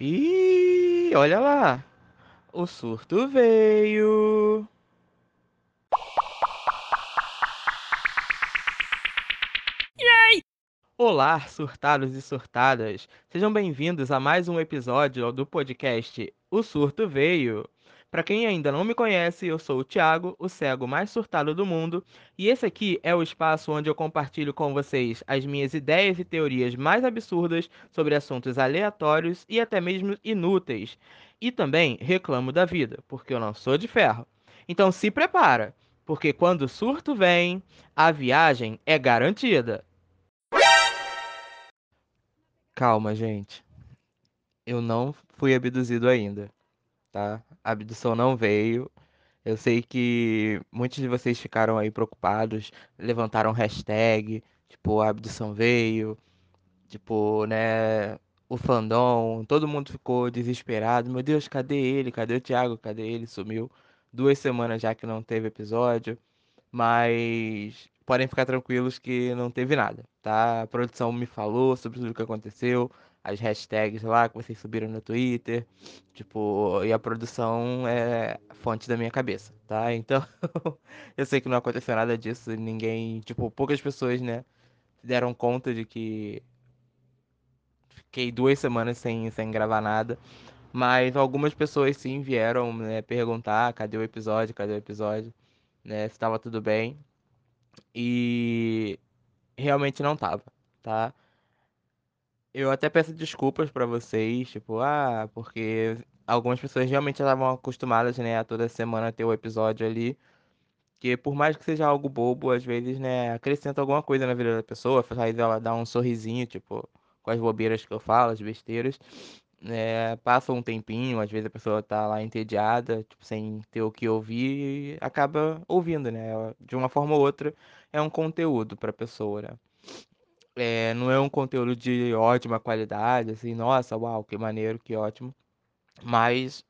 Ih, olha lá. O surto veio. Olá, surtados e surtadas. Sejam bem-vindos a mais um episódio do podcast O Surto Veio. Para quem ainda não me conhece, eu sou o Thiago, o cego mais surtado do mundo, e esse aqui é o espaço onde eu compartilho com vocês as minhas ideias e teorias mais absurdas sobre assuntos aleatórios e até mesmo inúteis. E também reclamo da vida, porque eu não sou de ferro. Então se prepara, porque quando o surto vem, a viagem é garantida. Calma, gente. Eu não fui abduzido ainda, tá? A abdução não veio. Eu sei que muitos de vocês ficaram aí preocupados, levantaram hashtag, tipo, a abdução veio, tipo, né, o fandom, todo mundo ficou desesperado. Meu Deus, cadê ele? Cadê o Thiago? Cadê ele? Sumiu. Duas semanas já que não teve episódio, mas podem ficar tranquilos que não teve nada, tá? A produção me falou sobre tudo o que aconteceu, as hashtags lá que vocês subiram no Twitter, tipo, e a produção é fonte da minha cabeça, tá? Então, eu sei que não aconteceu nada disso, ninguém, tipo, poucas pessoas, né, deram conta de que fiquei duas semanas sem, sem gravar nada. Mas algumas pessoas sim vieram né, perguntar cadê o episódio, cadê o episódio, né? Se estava tudo bem. E realmente não tava, tá? Eu até peço desculpas pra vocês, tipo, ah, porque algumas pessoas realmente estavam acostumadas, né, a toda semana ter o episódio ali. Que por mais que seja algo bobo, às vezes, né, acrescenta alguma coisa na vida da pessoa, faz ela dar um sorrisinho, tipo, com as bobeiras que eu falo, as besteiras. É, passa um tempinho, às vezes a pessoa tá lá entediada, tipo, sem ter o que ouvir, e acaba ouvindo, né? De uma forma ou outra, é um conteúdo pra pessoa, né? É, não é um conteúdo de ótima qualidade, assim, nossa, uau, que maneiro, que ótimo. Mas,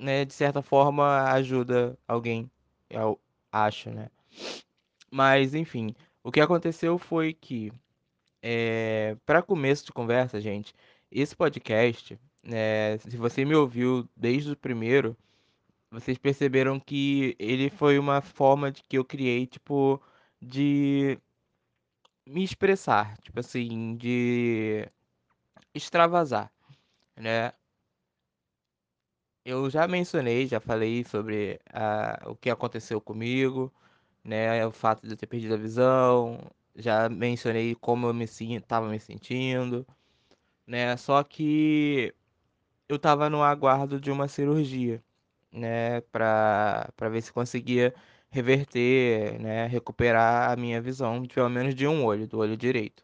né, de certa forma, ajuda alguém, eu acho, né? Mas, enfim, o que aconteceu foi que, é, para começo de conversa, gente, esse podcast, né, se você me ouviu desde o primeiro, vocês perceberam que ele foi uma forma de que eu criei, tipo, de me expressar, tipo assim, de extravasar, né? Eu já mencionei, já falei sobre ah, o que aconteceu comigo, né? O fato de eu ter perdido a visão, já mencionei como eu me estava me sentindo, né? Só que eu estava no aguardo de uma cirurgia, né? Para ver se conseguia reverter, né? Recuperar a minha visão, pelo menos de um olho, do olho direito.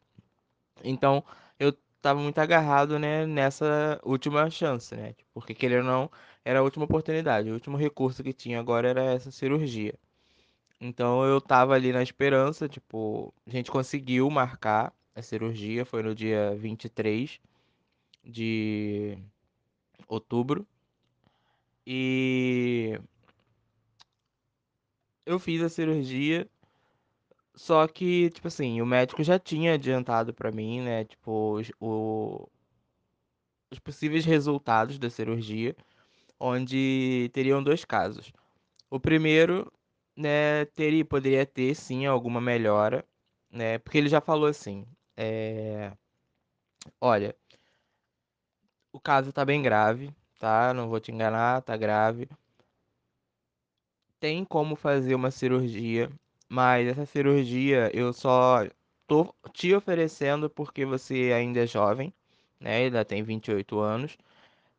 Então, eu tava muito agarrado, né, nessa última chance, né? Porque querendo ou não, era a última oportunidade, o último recurso que tinha agora era essa cirurgia. Então eu tava ali na esperança, tipo, a gente conseguiu marcar a cirurgia, foi no dia 23 de outubro. E eu fiz a cirurgia só que, tipo assim, o médico já tinha adiantado pra mim, né, tipo, o- os possíveis resultados da cirurgia, onde teriam dois casos. O primeiro, né, teria, poderia ter sim alguma melhora, né, porque ele já falou assim, é, olha, o caso tá bem grave, tá? Não vou te enganar, tá grave. Tem como fazer uma cirurgia, mas essa cirurgia eu só tô te oferecendo porque você ainda é jovem, né? Ainda tem 28 anos.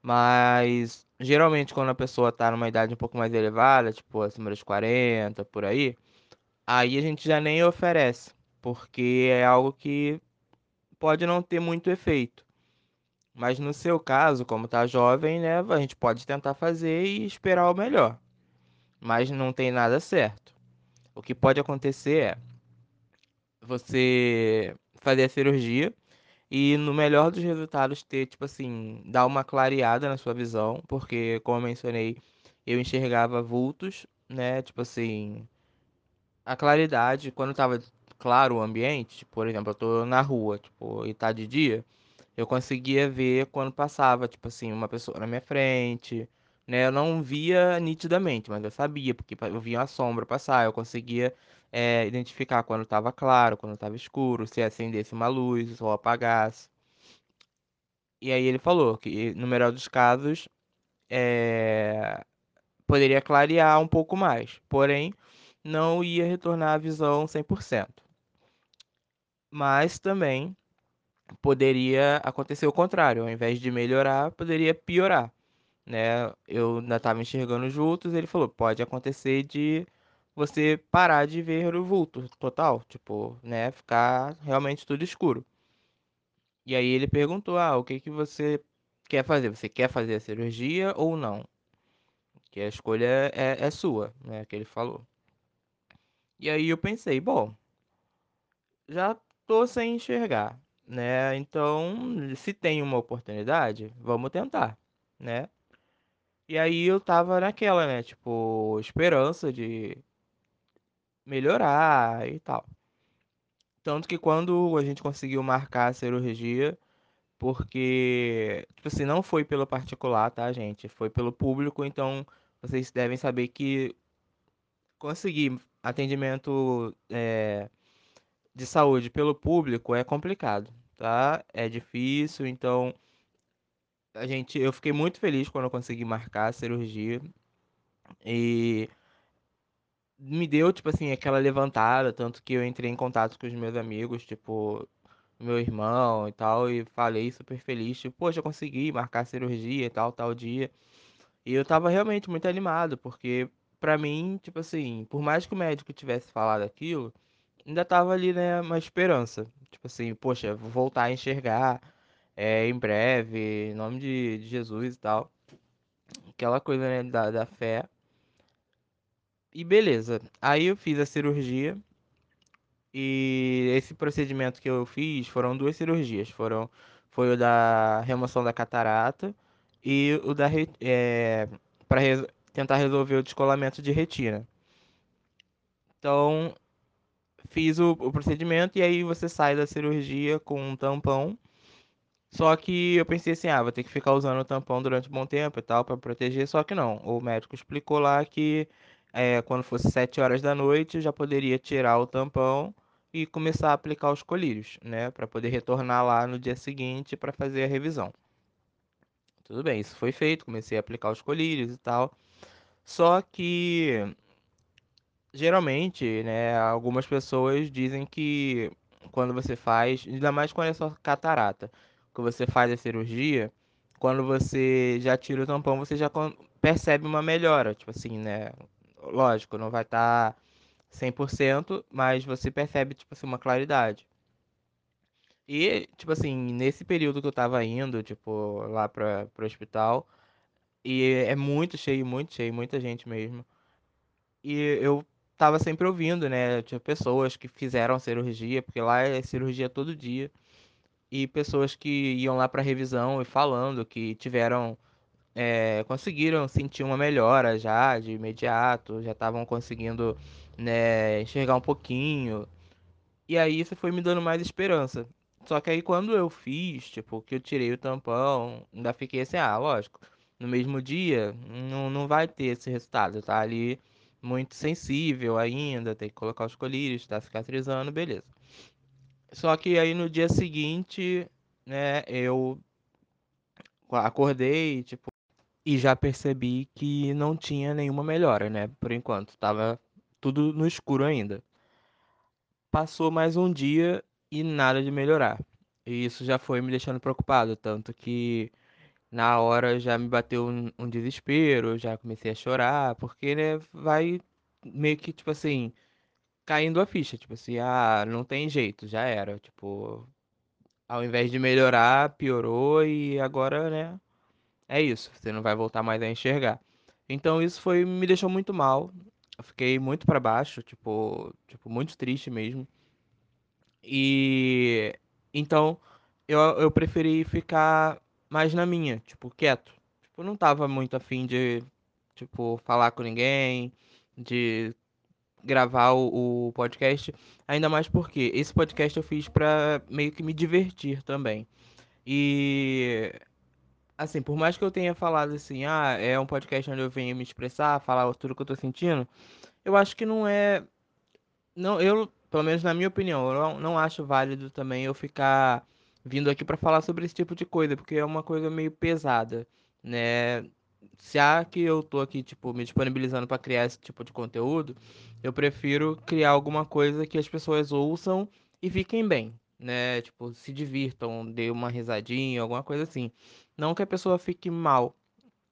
Mas geralmente quando a pessoa tá numa idade um pouco mais elevada, tipo acima dos 40, por aí, aí a gente já nem oferece, porque é algo que pode não ter muito efeito. Mas no seu caso, como tá jovem, né, a gente pode tentar fazer e esperar o melhor. Mas não tem nada certo. O que pode acontecer é você fazer a cirurgia e no melhor dos resultados ter, tipo assim, dar uma clareada na sua visão, porque como eu mencionei, eu enxergava vultos, né? Tipo assim, a claridade, quando tava claro o ambiente, tipo, por exemplo, eu tô na rua, tipo, e tá de dia, Eu conseguia ver quando passava, tipo assim, uma pessoa na minha frente, né? Eu não via nitidamente, mas eu sabia, porque eu via a sombra passar, eu conseguia é, identificar quando estava claro, quando estava escuro, se acendesse uma luz ou apagasse. E aí ele falou que, no melhor dos casos, é, poderia clarear um pouco mais, porém, não ia retornar a visão 100%. Mas também poderia acontecer o contrário, ao invés de melhorar, poderia piorar, né? Eu ainda estava enxergando os vultos, ele falou, pode acontecer de você parar de ver o vulto total, tipo, né, ficar realmente tudo escuro. E aí ele perguntou, ah, o que que você quer fazer? Você quer fazer a cirurgia ou não? Que a escolha é, é sua, né, que ele falou. E aí eu pensei, bom, já tô sem enxergar, né? Então, se tem uma oportunidade, vamos tentar, né? E aí eu tava naquela, né? Tipo, esperança de melhorar e tal. Tanto que quando a gente conseguiu marcar a cirurgia, porque, tipo assim, não foi pelo particular, tá, gente? Foi pelo público, então vocês devem saber que conseguir atendimento é, de saúde pelo público é complicado, tá? É difícil, então a gente, eu fiquei muito feliz quando eu consegui marcar a cirurgia e me deu, tipo assim, aquela levantada, tanto que eu entrei em contato com os meus amigos, tipo, meu irmão e tal, e falei super feliz, tipo, poxa, eu consegui marcar a cirurgia e tal, tal dia. E eu tava realmente muito animado, porque pra mim, tipo assim, por mais que o médico tivesse falado aquilo, ainda tava ali, né, uma esperança. Tipo assim, poxa, vou voltar a enxergar é, em breve, em nome de, de Jesus e tal. Aquela coisa, né, da, da fé. E beleza. Aí eu fiz a cirurgia. E esse procedimento que eu fiz foram duas cirurgias. Foram, foi o da remoção da catarata e o da é, para tentar resolver o descolamento de retina. Então, fiz o, o procedimento e aí você sai da cirurgia com um tampão. Só que eu pensei assim, ah, vou ter que ficar usando o tampão durante um bom tempo e tal para proteger. Só que não. O médico explicou lá que é, quando fosse 7 horas da noite já poderia tirar o tampão e começar a aplicar os colírios, né, para poder retornar lá no dia seguinte para fazer a revisão. Tudo bem, isso foi feito, comecei a aplicar os colírios e tal. Só que geralmente, né, algumas pessoas dizem que quando você faz, ainda mais quando é só catarata, que você faz a cirurgia, quando você já tira o tampão, você já percebe uma melhora, tipo assim, né? Lógico, não vai estar tá 100%, mas você percebe, tipo assim, uma claridade. E, tipo assim, nesse período que eu tava indo, tipo, lá pra, pro hospital, e é muito cheio, muito cheio, muita gente mesmo. E eu tava sempre ouvindo, né? Tinha pessoas que fizeram cirurgia, porque lá é cirurgia todo dia. E pessoas que iam lá pra revisão e falando que tiveram, é, conseguiram sentir uma melhora já de imediato, já estavam conseguindo, né, enxergar um pouquinho. E aí isso foi me dando mais esperança. Só que aí quando eu fiz, tipo, que eu tirei o tampão, ainda fiquei assim, ah, lógico, no mesmo dia não, não vai ter esse resultado, tá ali muito sensível ainda, tem que colocar os colírios, tá cicatrizando, beleza. Só que aí no dia seguinte, né, eu acordei, tipo, e já percebi que não tinha nenhuma melhora, né, por enquanto, tava tudo no escuro ainda. Passou mais um dia e nada de melhorar. E isso já foi me deixando preocupado, tanto que na hora já me bateu um, um desespero, já comecei a chorar, porque, né, vai meio que, tipo assim, caindo a ficha, tipo assim, ah, não tem jeito, já era, tipo, ao invés de melhorar, piorou e agora, né, é isso, você não vai voltar mais a enxergar. Então isso foi, me deixou muito mal, eu fiquei muito para baixo, tipo, tipo, muito triste mesmo. E então eu, eu preferi ficar mais na minha, tipo, quieto. Tipo, não tava muito afim de, tipo, falar com ninguém, de gravar o, o podcast, ainda mais porque esse podcast eu fiz pra meio que me divertir também. E assim, por mais que eu tenha falado assim, ah, é um podcast onde eu venho me expressar, falar tudo que eu tô sentindo, eu acho que não é não, eu, pelo menos na minha opinião, eu não, não acho válido também eu ficar vindo aqui pra falar sobre esse tipo de coisa, porque é uma coisa meio pesada, né? Se há que eu tô aqui, tipo, me disponibilizando pra criar esse tipo de conteúdo, eu prefiro criar alguma coisa que as pessoas ouçam e fiquem bem, né? Tipo, se divirtam, dê uma risadinha, alguma coisa assim. Não que a pessoa fique mal.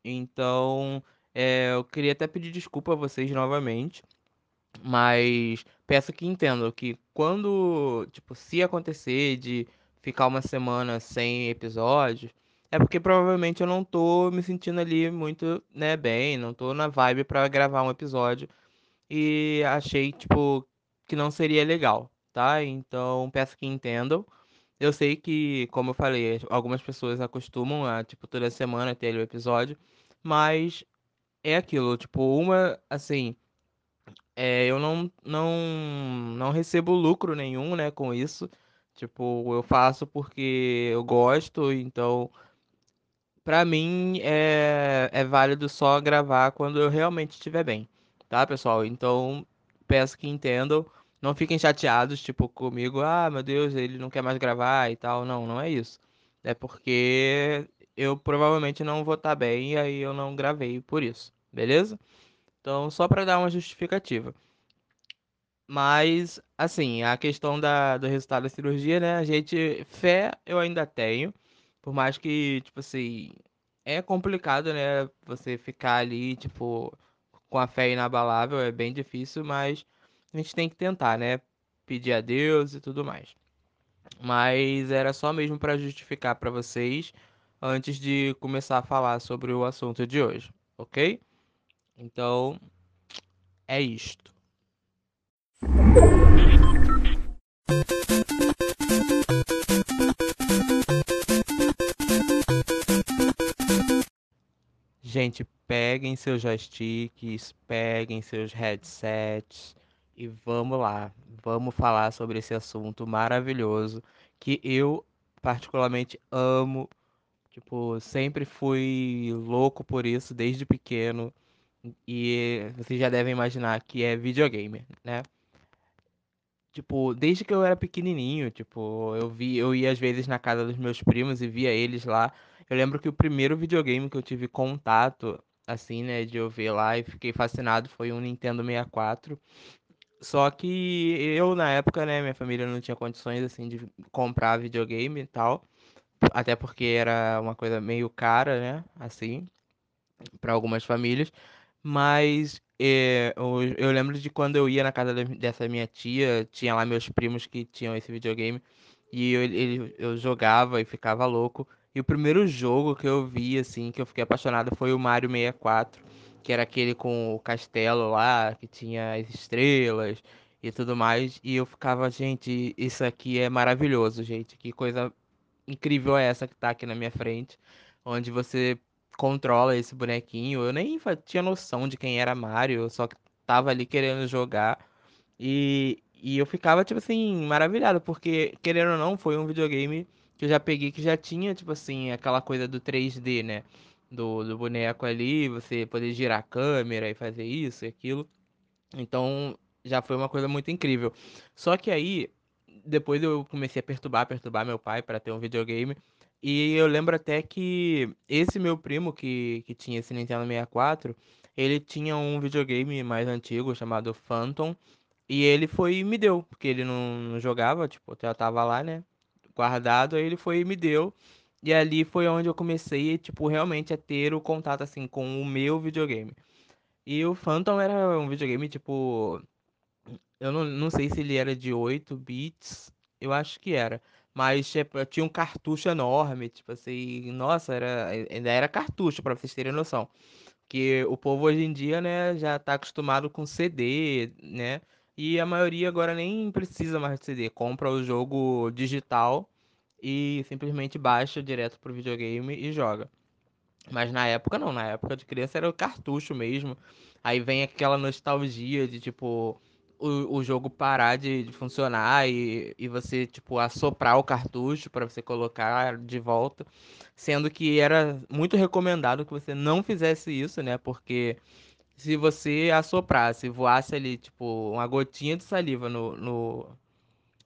Então, é, eu queria até pedir desculpa a vocês novamente. Mas peço que entendam que quando, tipo, se acontecer de ficar uma semana sem episódios, é porque provavelmente eu não tô me sentindo ali muito, né, bem, não tô na vibe pra gravar um episódio e achei, tipo, que não seria legal, tá? Então peço que entendam. Eu sei que, como eu falei, algumas pessoas acostumam a, tipo, toda semana ter o episódio, mas é aquilo, tipo, uma, assim. É, eu não, não, não recebo lucro nenhum, né, com isso. Tipo, eu faço porque eu gosto, então, pra mim é, é válido só gravar quando eu realmente estiver bem, tá, pessoal? Então, peço que entendam. Não fiquem chateados, tipo, comigo, ah, meu Deus, ele não quer mais gravar e tal. Não, não é isso. É porque eu provavelmente não vou estar bem e aí eu não gravei por isso, beleza? Então, só pra dar uma justificativa. Mas, assim, a questão da, do resultado da cirurgia, né? A gente, fé eu ainda tenho. Por mais que, tipo assim, é complicado, né? Você ficar ali, tipo, com a fé inabalável, é bem difícil, mas a gente tem que tentar, né? Pedir a Deus e tudo mais. Mas era só mesmo para justificar para vocês antes de começar a falar sobre o assunto de hoje, ok? Então, é isto. Gente, peguem seus joysticks, peguem seus headsets e vamos lá. Vamos falar sobre esse assunto maravilhoso que eu particularmente amo. Tipo, sempre fui louco por isso desde pequeno. E vocês já devem imaginar que é videogame, né? Tipo, desde que eu era pequenininho, tipo, eu vi, eu ia às vezes na casa dos meus primos e via eles lá. Eu lembro que o primeiro videogame que eu tive contato, assim, né, de eu ver lá e fiquei fascinado foi um Nintendo 64. Só que eu, na época, né, minha família não tinha condições, assim, de comprar videogame e tal. Até porque era uma coisa meio cara, né, assim, para algumas famílias. Mas é, eu, eu lembro de quando eu ia na casa dessa minha tia, tinha lá meus primos que tinham esse videogame, e eu, ele, eu jogava e ficava louco. E o primeiro jogo que eu vi, assim, que eu fiquei apaixonado foi o Mario 64, que era aquele com o castelo lá, que tinha as estrelas e tudo mais. E eu ficava, gente, isso aqui é maravilhoso, gente. Que coisa incrível é essa que tá aqui na minha frente, onde você controla esse bonequinho. Eu nem tinha noção de quem era Mario, só que tava ali querendo jogar. E, e eu ficava, tipo assim, maravilhado, porque, querendo ou não, foi um videogame que eu já peguei que já tinha, tipo assim, aquela coisa do 3D, né? Do, do boneco ali, você poder girar a câmera e fazer isso e aquilo. Então, já foi uma coisa muito incrível. Só que aí, depois eu comecei a perturbar, perturbar meu pai para ter um videogame. E eu lembro até que esse meu primo que, que tinha esse Nintendo 64, ele tinha um videogame mais antigo chamado Phantom. E ele foi e me deu, porque ele não, não jogava, tipo, já tava lá, né? Guardado, aí ele foi e me deu. E ali foi onde eu comecei, tipo, realmente a ter o contato, assim, com o meu videogame. E o Phantom era um videogame, tipo, eu não, não sei se ele era de 8 bits, eu acho que era. Mas tipo, tinha um cartucho enorme, tipo assim, nossa, era, ainda era cartucho, pra vocês terem noção. Que o povo hoje em dia, né, já tá acostumado com CD, né? E a maioria agora nem precisa mais de CD, compra o jogo digital e simplesmente baixa direto pro videogame e joga. Mas na época não, na época de criança era o cartucho mesmo. Aí vem aquela nostalgia de tipo o, o jogo parar de, de funcionar e, e você, tipo, assoprar o cartucho para você colocar de volta. Sendo que era muito recomendado que você não fizesse isso, né? Porque se você assoprasse, voasse ali, tipo, uma gotinha de saliva no, no,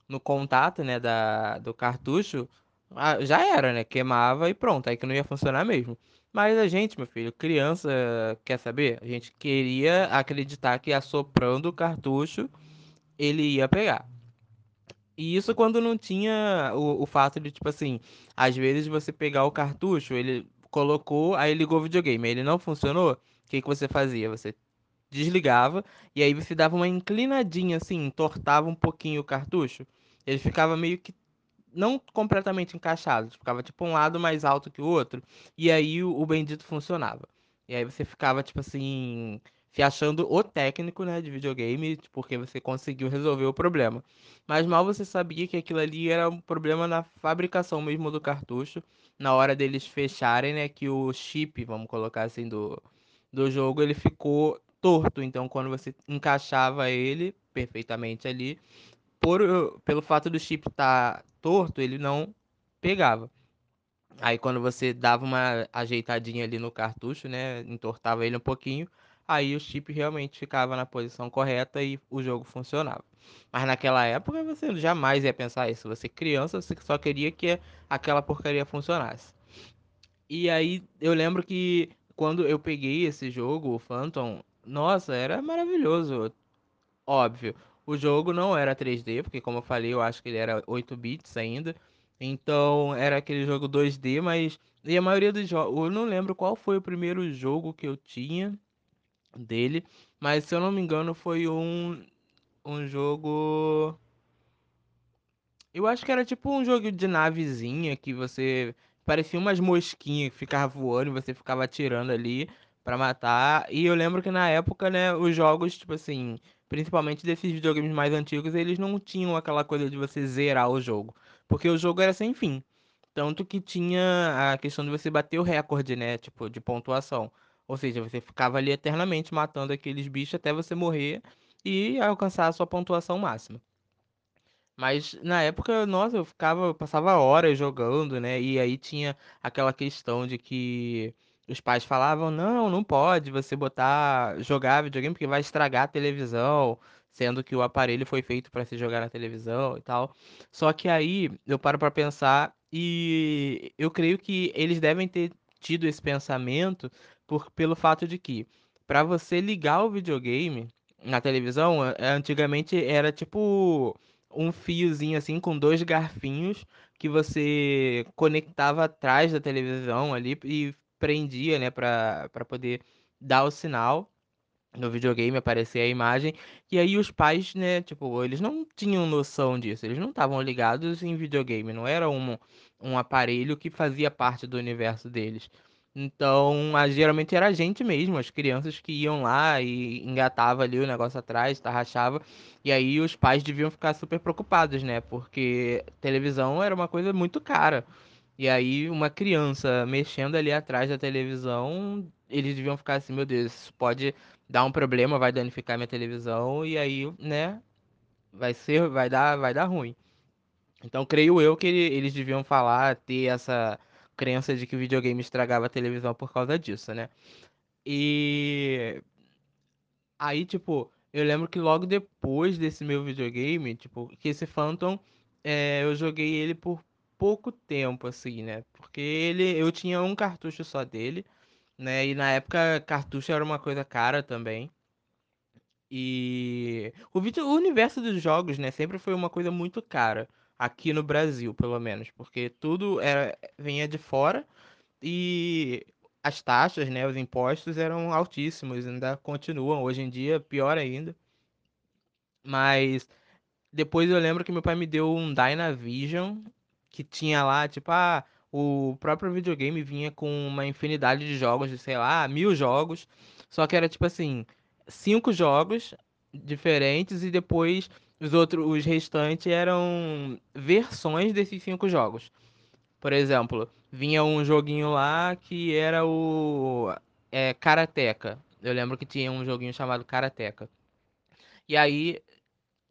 no contato, né, da, do cartucho, já era, né? Queimava e pronto, aí que não ia funcionar mesmo. Mas a gente, meu filho, criança, quer saber? A gente queria acreditar que assoprando o cartucho ele ia pegar. E isso quando não tinha o, o fato de, tipo assim, às vezes você pegar o cartucho, ele colocou, aí ligou o videogame, ele não funcionou, o que que você fazia? Você desligava e aí você dava uma inclinadinha assim, entortava um pouquinho o cartucho. Ele ficava meio que não completamente encaixado, ficava tipo um lado mais alto que o outro, e aí o, o bendito funcionava. E aí você ficava tipo assim, se achando o técnico, né, de videogame, porque você conseguiu resolver o problema. Mas mal você sabia que aquilo ali era um problema na fabricação mesmo do cartucho, na hora deles fecharem, né, que o chip, vamos colocar assim, do, do jogo, ele ficou torto. Então, quando você encaixava ele perfeitamente ali, por, pelo fato do chip estar tá torto, ele não pegava. Aí quando você dava uma ajeitadinha ali no cartucho, né, entortava ele um pouquinho, aí o chip realmente ficava na posição correta e o jogo funcionava. Mas naquela época você jamais ia pensar isso. Você criança, você só queria que aquela porcaria funcionasse. E aí eu lembro que quando eu peguei esse jogo, o Phantom, nossa, era maravilhoso. Óbvio, o jogo não era 3D, porque como eu falei, eu acho que ele era 8 bits ainda. Então era aquele jogo 2D, mas e a maioria dos jogos, eu não lembro qual foi o primeiro jogo que eu tinha dele, mas se eu não me engano foi um um jogo eu acho que era tipo um jogo de navezinha que você parecia umas mosquinhas que ficavam voando e você ficava atirando ali pra matar. E eu lembro que na época, né, os jogos, tipo assim, principalmente desses videogames mais antigos, eles não tinham aquela coisa de você zerar o jogo, porque o jogo era sem fim. Tanto que tinha a questão de você bater o recorde, né, tipo, de pontuação. Ou seja, você ficava ali eternamente matando aqueles bichos até você morrer e alcançar a sua pontuação máxima. Mas na época, nossa, eu ficava, eu passava horas jogando, né? E aí tinha aquela questão de que os pais falavam, não, não pode você botar, jogar videogame porque vai estragar a televisão, sendo que o aparelho foi feito para se jogar na televisão e tal. Só que aí eu paro para pensar e eu creio que eles devem ter tido esse pensamento por, pelo fato de que para você ligar o videogame na televisão, antigamente era tipo um fiozinho assim com dois garfinhos que você conectava atrás da televisão ali e prendia, né, para poder dar o sinal no videogame aparecer a imagem. E aí os pais, né, tipo, eles não tinham noção disso, eles não estavam ligados em videogame, não era um, um aparelho que fazia parte do universo deles. Então, a- geralmente era a gente mesmo, as crianças que iam lá e engatava ali o negócio atrás, tarrachava. E aí os pais deviam ficar super preocupados, né? Porque televisão era uma coisa muito cara. E aí uma criança mexendo ali atrás da televisão, eles deviam ficar assim, meu Deus, isso pode dar um problema, vai danificar minha televisão e aí, né, vai ser, vai dar, vai dar ruim. Então, creio eu que ele- eles deviam falar, ter essa crença de que videogame estragava a televisão por causa disso, né? E aí, tipo, eu lembro que logo depois desse meu videogame, tipo, que esse Phantom, é, eu joguei ele por pouco tempo, assim, né? Porque ele, eu tinha um cartucho só dele, né? E na época, cartucho era uma coisa cara também. E o o universo dos jogos, né, sempre foi uma coisa muito cara aqui no Brasil, pelo menos, porque tudo era vinha de fora e as taxas, né, os impostos eram altíssimos, ainda continuam hoje em dia, pior ainda. Mas depois eu lembro que meu pai me deu um Dynavision que tinha lá, tipo, ah, o próprio videogame vinha com uma infinidade de jogos, de, sei lá, mil jogos. Só que era tipo assim, cinco jogos diferentes e depois os outros, os restantes eram versões desses cinco jogos. Por exemplo, vinha um joguinho lá que era o é, Karateka. Eu lembro que tinha um joguinho chamado Karateka. E aí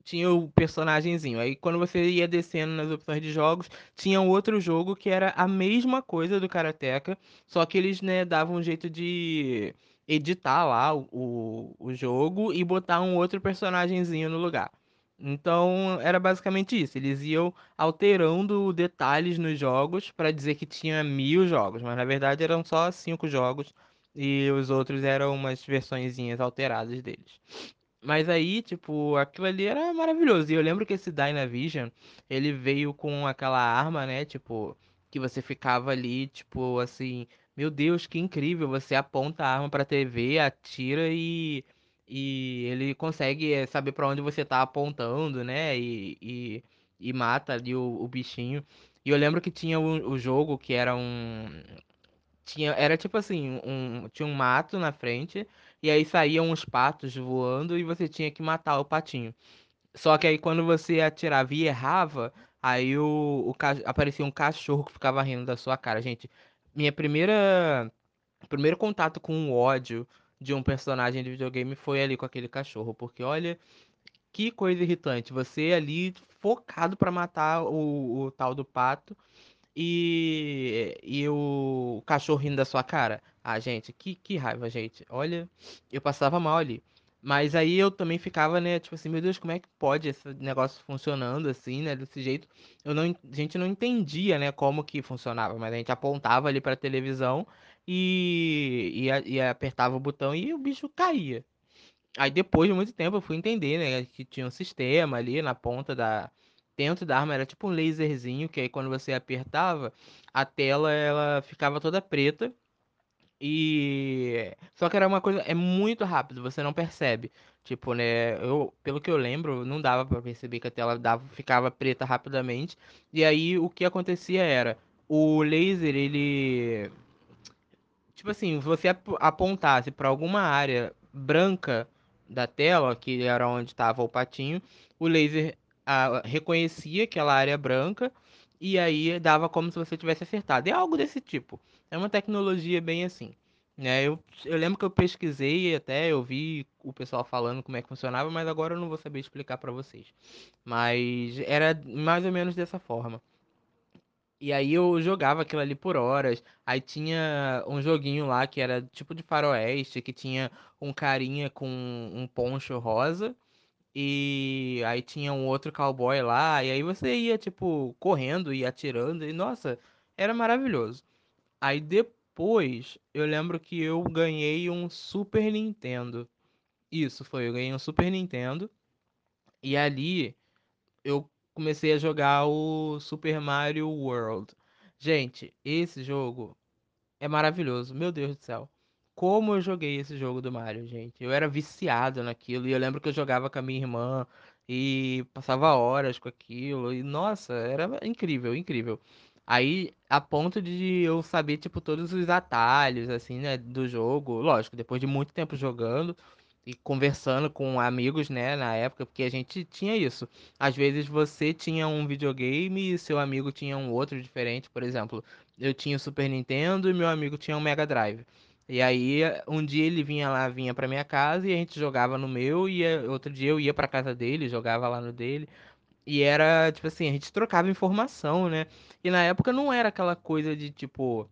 tinha o personagenzinho. Aí quando você ia descendo nas opções de jogos, tinha outro jogo que era a mesma coisa do Karateka, só que eles, né, davam um jeito de editar lá o, o, o jogo e botar um outro personagenzinho no lugar. Então era basicamente isso. Eles iam alterando detalhes nos jogos para dizer que tinha mil jogos, mas na verdade eram só cinco jogos e os outros eram umas versõezinhas alteradas deles. Mas aí, tipo, aquilo ali era maravilhoso. E eu lembro que esse Dynavision, ele veio com aquela arma, né? Tipo, que você ficava ali, tipo, assim, meu Deus, que incrível. Você aponta a arma pra TV, atira e, e ele consegue eh, saber pra onde você tá apontando, né? E, e, e mata ali o, o bichinho. E eu lembro que tinha o, o jogo que era um. Tinha, era tipo assim, um, tinha um mato na frente, e aí saíam uns patos voando e você tinha que matar o patinho. Só que aí quando você atirava e errava, aí o, o aparecia um cachorro que ficava rindo da sua cara. Gente, minha primeira primeiro contato com o ódio de um personagem de videogame foi ali com aquele cachorro, porque olha que coisa irritante. Você ali focado pra matar o, o tal do pato e, e o cachorro rindo da sua cara. Ah, gente, que, que raiva, gente. Olha, eu passava mal ali. Mas aí eu também ficava, né, tipo assim, meu Deus, como é que pode esse negócio funcionando assim, né, desse jeito? Eu não, a gente não entendia, né, como que funcionava, mas a gente apontava ali pra televisão e, e, e apertava o botão e o bicho caía. Aí depois de muito tempo eu fui entender, né, que tinha um sistema ali na ponta da dentro da arma era tipo um laserzinho que aí quando você apertava, a tela ela ficava toda preta e só que era uma coisa é muito rápido, você não percebe. Tipo, né, eu pelo que eu lembro, não dava pra perceber que a tela dava, ficava preta rapidamente. E aí o que acontecia era o laser ele Tipo assim, se você ap- apontasse para alguma área branca da tela, que era onde estava o patinho, o laser ah, reconhecia aquela área branca e aí dava como se você tivesse acertado. É algo desse tipo. É uma tecnologia bem assim. Né? Eu, eu lembro que eu pesquisei até, eu vi o pessoal falando como é que funcionava, mas agora eu não vou saber explicar para vocês. Mas era mais ou menos dessa forma. E aí eu jogava aquilo ali por horas. Aí tinha um joguinho lá que era tipo de faroeste, que tinha um carinha com um poncho rosa. E aí tinha um outro cowboy lá. E aí você ia, tipo, correndo e atirando. E nossa, era maravilhoso. Aí depois eu lembro que eu ganhei um Super Nintendo. Isso foi, eu ganhei um Super Nintendo. E ali eu comecei a jogar o Super Mario World. Gente, esse jogo é maravilhoso, meu Deus do céu. Como eu joguei esse jogo do Mario, gente. Eu era viciado naquilo e eu lembro que eu jogava com a minha irmã e passava horas com aquilo e nossa, era incrível, incrível. Aí, a ponto de eu saber, tipo, todos os atalhos, assim, né, do jogo. Lógico, depois de muito tempo jogando e conversando com amigos, né, na época, porque a gente tinha isso. Às vezes você tinha um videogame e seu amigo tinha um outro diferente, por exemplo. Eu tinha o Super Nintendo e meu amigo tinha um Mega Drive. E aí, um dia ele vinha lá, vinha pra minha casa e a gente jogava no meu, e outro dia eu ia pra casa dele, jogava lá no dele. E era, tipo assim, a gente trocava informação, né? E na época não era aquela coisa de tipo,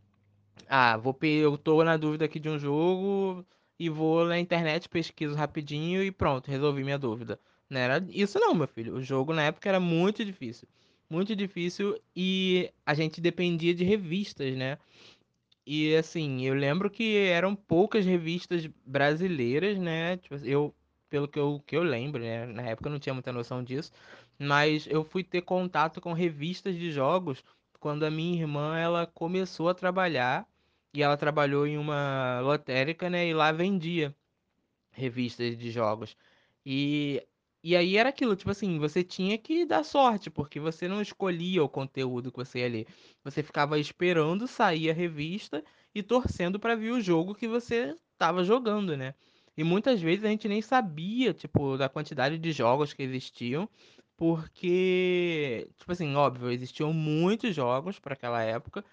ah, vou eu tô na dúvida aqui de um jogo e vou na internet, pesquiso rapidinho e pronto, resolvi minha dúvida. Não era isso não, meu filho. O jogo na época era muito difícil. Muito difícil e a gente dependia de revistas, né? E assim, eu lembro que eram poucas revistas brasileiras, né? Tipo, eu, pelo que eu, que eu lembro, né? Na época eu não tinha muita noção disso, mas eu fui ter contato com revistas de jogos quando a minha irmã ela começou a trabalhar e ela trabalhou em uma lotérica, né? E lá vendia revistas de jogos. E, e aí era aquilo, tipo assim, você tinha que dar sorte, porque você não escolhia o conteúdo que você ia ler. Você ficava esperando sair a revista e torcendo pra ver o jogo que você estava jogando, né? E muitas vezes a gente nem sabia, tipo, da quantidade de jogos que existiam, porque, tipo assim, óbvio, existiam muitos jogos para aquela época,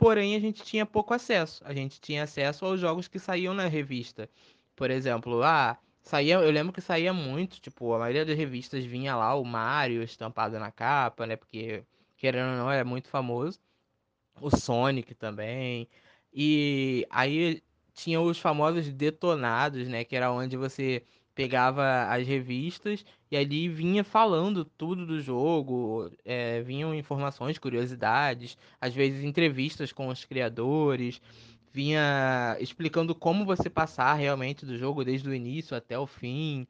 Porém, a gente tinha pouco acesso. A gente tinha acesso aos jogos que saíam na revista. Por exemplo, ah, Saía, eu lembro que saía muito, tipo, a maioria das revistas vinha lá o Mario estampado na capa, né? Porque, querendo ou não, é muito famoso. O Sonic também. E aí tinha os famosos detonados, né? Que era onde você pegava as revistas e ali vinha falando tudo do jogo, é, vinham informações, curiosidades, às vezes entrevistas com os criadores, vinha explicando como você passar realmente do jogo desde o início até o fim,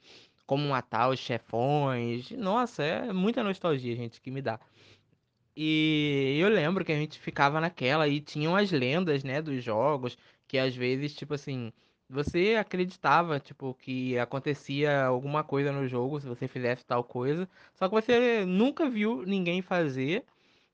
como matar os chefões. Nossa, é muita nostalgia, gente, que me dá. E eu lembro que a gente ficava naquela e tinham as lendas, né, dos jogos, que às vezes, tipo assim, você acreditava, tipo, que acontecia alguma coisa no jogo se você fizesse tal coisa, só que você nunca viu ninguém fazer,